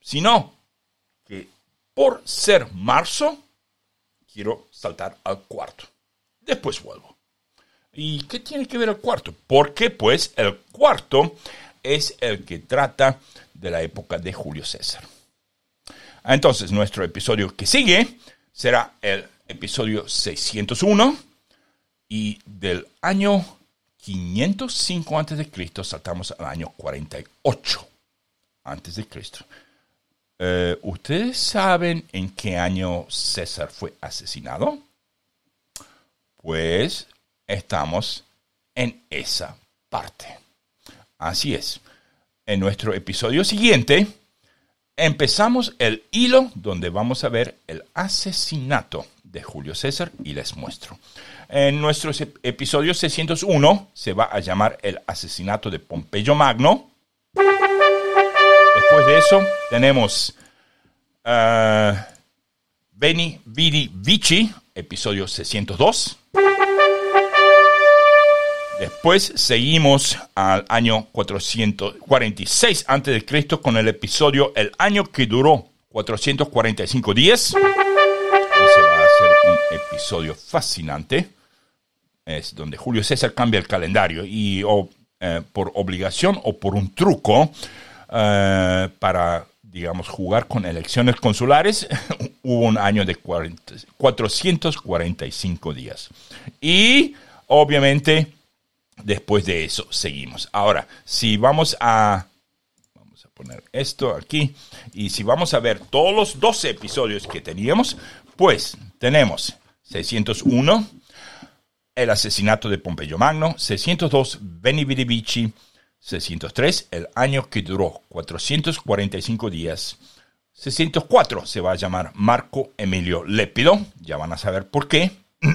sino que por ser marzo quiero saltar al cuarto. Después vuelvo. ¿Y qué tiene que ver el cuarto? Porque pues el cuarto es el que trata de la época de Julio César. Entonces, nuestro episodio que sigue será el episodio 601 y del año 505 a.C. saltamos al año 48 a.C. Eh, ¿Ustedes saben en qué año César fue asesinado? Pues estamos en esa parte. Así es. En nuestro episodio siguiente empezamos el hilo donde vamos a ver el asesinato de Julio César y les muestro. En nuestro episodio 601 se va a llamar el asesinato de Pompeyo Magno. Después de eso tenemos uh, Veni Vidi Vici, episodio 602. Después seguimos al año 446 a.C. con el episodio El año que duró 445 días. Ese va a ser un episodio fascinante. Es donde Julio César cambia el calendario y eh, por obligación o por un truco eh, para, digamos, jugar con elecciones consulares, hubo un año de 445 días. Y obviamente Después de eso, seguimos. Ahora, si vamos a... Vamos a poner esto aquí. Y si vamos a ver todos los 12 episodios que teníamos, pues tenemos 601, el asesinato de Pompeyo Magno, 602, Beni Vici, 603, el año que duró 445 días, 604 se va a llamar Marco Emilio Lépido, ya van a saber por qué.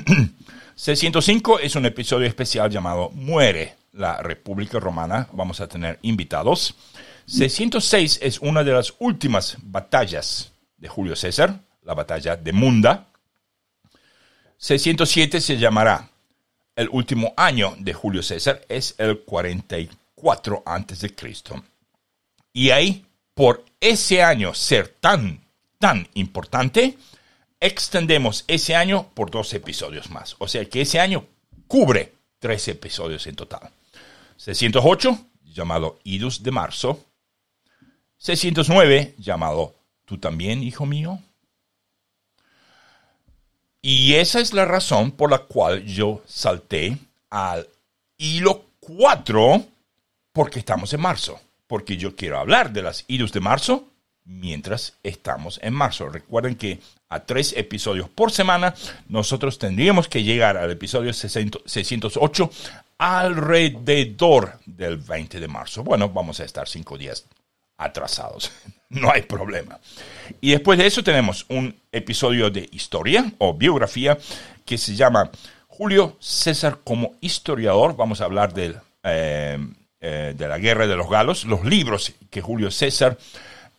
605 es un episodio especial llamado Muere la República Romana. Vamos a tener invitados. 606 es una de las últimas batallas de Julio César, la batalla de Munda. 607 se llamará el último año de Julio César, es el 44 a.C. Y ahí, por ese año ser tan, tan importante, extendemos ese año por dos episodios más. O sea que ese año cubre tres episodios en total. 608, llamado Idus de Marzo. 609, llamado Tú también, hijo mío. Y esa es la razón por la cual yo salté al hilo 4, porque estamos en marzo. Porque yo quiero hablar de las Idus de marzo mientras estamos en marzo. Recuerden que a tres episodios por semana, nosotros tendríamos que llegar al episodio 608 alrededor del 20 de marzo. Bueno, vamos a estar cinco días atrasados, no hay problema. Y después de eso tenemos un episodio de historia o biografía que se llama Julio César como historiador. Vamos a hablar del, eh, eh, de la guerra de los galos, los libros que Julio César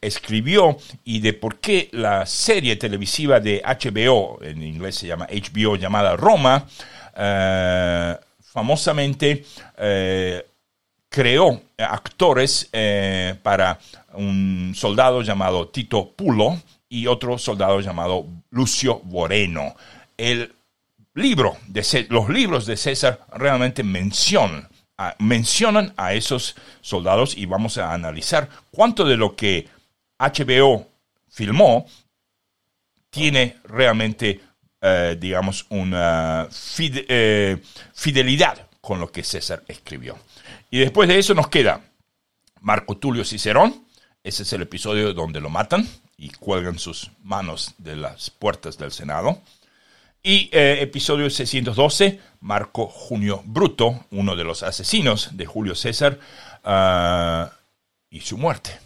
escribió y de por qué la serie televisiva de HBO, en inglés se llama HBO, llamada Roma, eh, famosamente eh, creó actores eh, para un soldado llamado Tito Pulo y otro soldado llamado Lucio Moreno. El libro de los libros de César realmente mencionan mencionan a esos soldados y vamos a analizar cuánto de lo que HBO filmó tiene realmente, eh, digamos, una eh, fidelidad con lo que César escribió. Y después de eso nos queda Marco Tulio Cicerón. Ese es el episodio donde lo matan y cuelgan sus manos de las puertas del Senado. Y eh, episodio 612, Marco Junio Bruto, uno de los asesinos de Julio César, ah, y su muerte.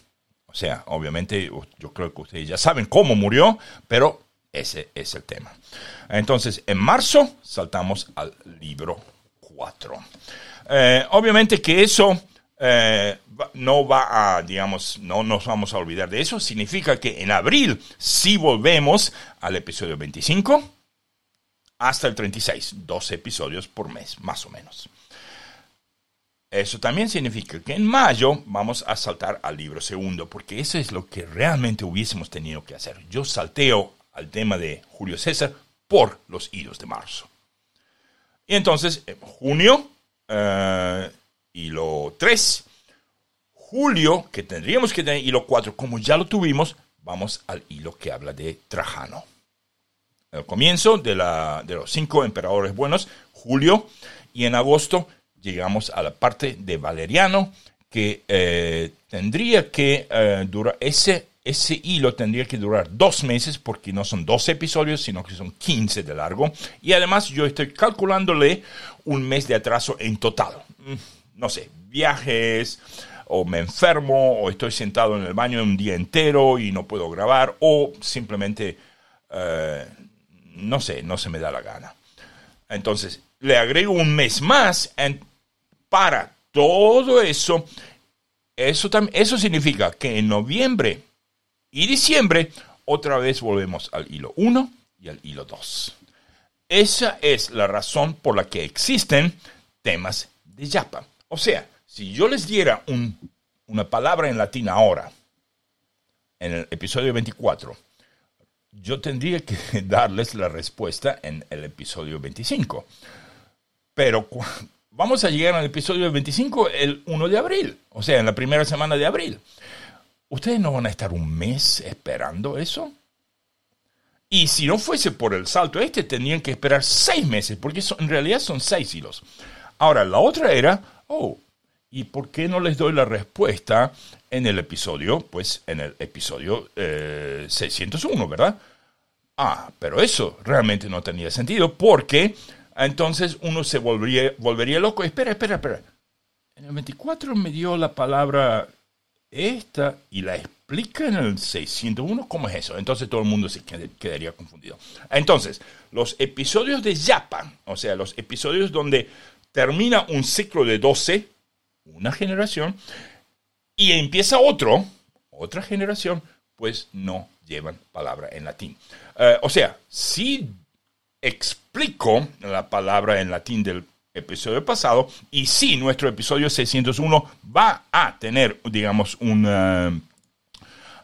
O sea, obviamente yo creo que ustedes ya saben cómo murió, pero ese es el tema. Entonces, en marzo saltamos al libro 4. Eh, obviamente que eso eh, no va a, digamos, no nos vamos a olvidar de eso. Significa que en abril sí volvemos al episodio 25 hasta el 36, 12 episodios por mes, más o menos. Eso también significa que en mayo vamos a saltar al libro segundo, porque eso es lo que realmente hubiésemos tenido que hacer. Yo salteo al tema de Julio César por los idos de marzo. Y entonces, en junio, eh, hilo 3, julio, que tendríamos que tener hilo 4, como ya lo tuvimos, vamos al hilo que habla de Trajano. El comienzo de, la, de los cinco emperadores buenos, julio, y en agosto llegamos a la parte de Valeriano, que eh, tendría que eh, durar, ese, ese hilo tendría que durar dos meses, porque no son 12 episodios, sino que son 15 de largo. Y además yo estoy calculándole un mes de atraso en total. Mm, no sé, viajes, o me enfermo, o estoy sentado en el baño un día entero y no puedo grabar, o simplemente, eh, no sé, no se me da la gana. Entonces, le agrego un mes más para todo eso. Eso, eso significa que en noviembre y diciembre otra vez volvemos al hilo 1 y al hilo 2. Esa es la razón por la que existen temas de yapa. O sea, si yo les diera una palabra en latín ahora, en el episodio 24, yo tendría que darles la respuesta en el episodio 25. Pero vamos a llegar al episodio 25 el 1 de abril, o sea, en la primera semana de abril. ¿Ustedes no van a estar un mes esperando eso? Y si no fuese por el salto este, tendrían que esperar seis meses, porque en realidad son seis hilos. Ahora, la otra era, oh, ¿y por qué no les doy la respuesta en el episodio? Pues en el episodio 601, eh, ¿verdad? Ah, pero eso realmente no tenía sentido porque entonces uno se volvería, volvería loco. Espera, espera, espera. En el 24 me dio la palabra esta y la explica en el 601. ¿Cómo es eso? Entonces todo el mundo se quedaría confundido. Entonces, los episodios de Yapa, o sea, los episodios donde termina un ciclo de 12, una generación, y empieza otro, otra generación, pues no llevan palabra en latín. Eh, o sea, si explico la palabra en latín del episodio pasado, y si nuestro episodio 601 va a tener, digamos, una,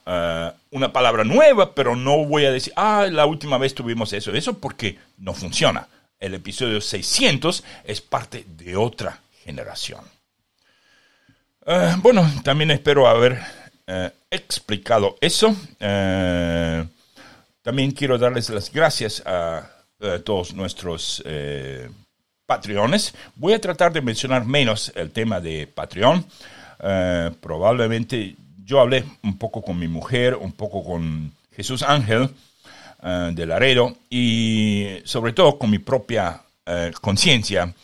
eh, una palabra nueva, pero no voy a decir, ah, la última vez tuvimos eso, eso porque no funciona. El episodio 600 es parte de otra generación. Eh, bueno, también espero haber eh, explicado eso. Eh, también quiero darles las gracias a, todos nuestros Patreones. Voy a tratar de mencionar menos el tema de Patreon. probablemente yo hablé un poco con mi mujer, un poco con Jesús Ángel de Laredo y sobre todo con mi propia conciencia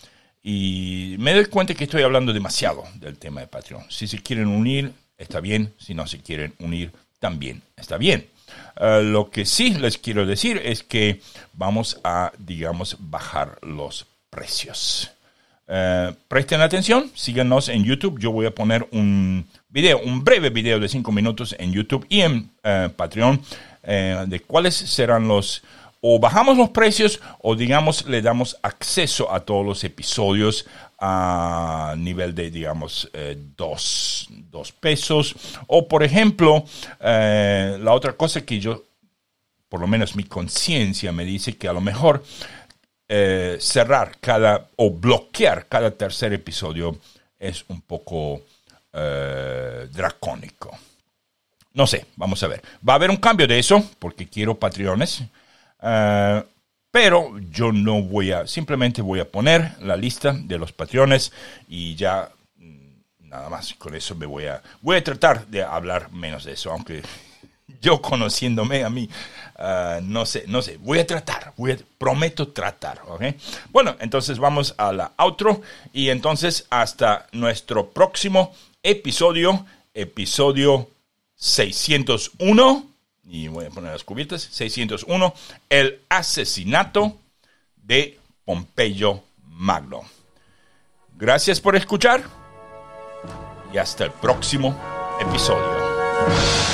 y me doy cuenta que estoy hablando demasiado del tema de Patreon. Si se quieren unir, está bien. Si no se quieren unir, también está bien. Eh, lo que sí les quiero decir es que vamos a, digamos, bajar los precios. Eh, presten atención, síganos en YouTube. Yo voy a poner un video, un breve video de 5 minutos en YouTube y en eh, Patreon de cuáles serán los o bajamos los precios o digamos le damos acceso a todos los episodios a nivel de digamos eh, dos, pesos o por ejemplo eh, la otra cosa que yo por lo menos mi conciencia me dice que a lo mejor eh, cerrar cada o bloquear cada tercer episodio es un poco dracónico no sé, vamos a ver. Va a haber un cambio de eso, porque quiero Patreones. Eh, Pero yo no voy a, simplemente voy a poner la lista de los patrones y ya mm, nada más. Con eso me voy a, voy a tratar de hablar menos de eso, aunque yo conociéndome a mí, ah, no sé, no sé, voy a tratar, voy a, prometo tratar, ¿ok? Bueno, entonces vamos a la outro y entonces hasta nuestro próximo episodio, episodio 601 y voy a poner las cubiertas, 601, el asesinato de Pompeyo Magno. Gracias por escuchar y hasta el próximo episodio.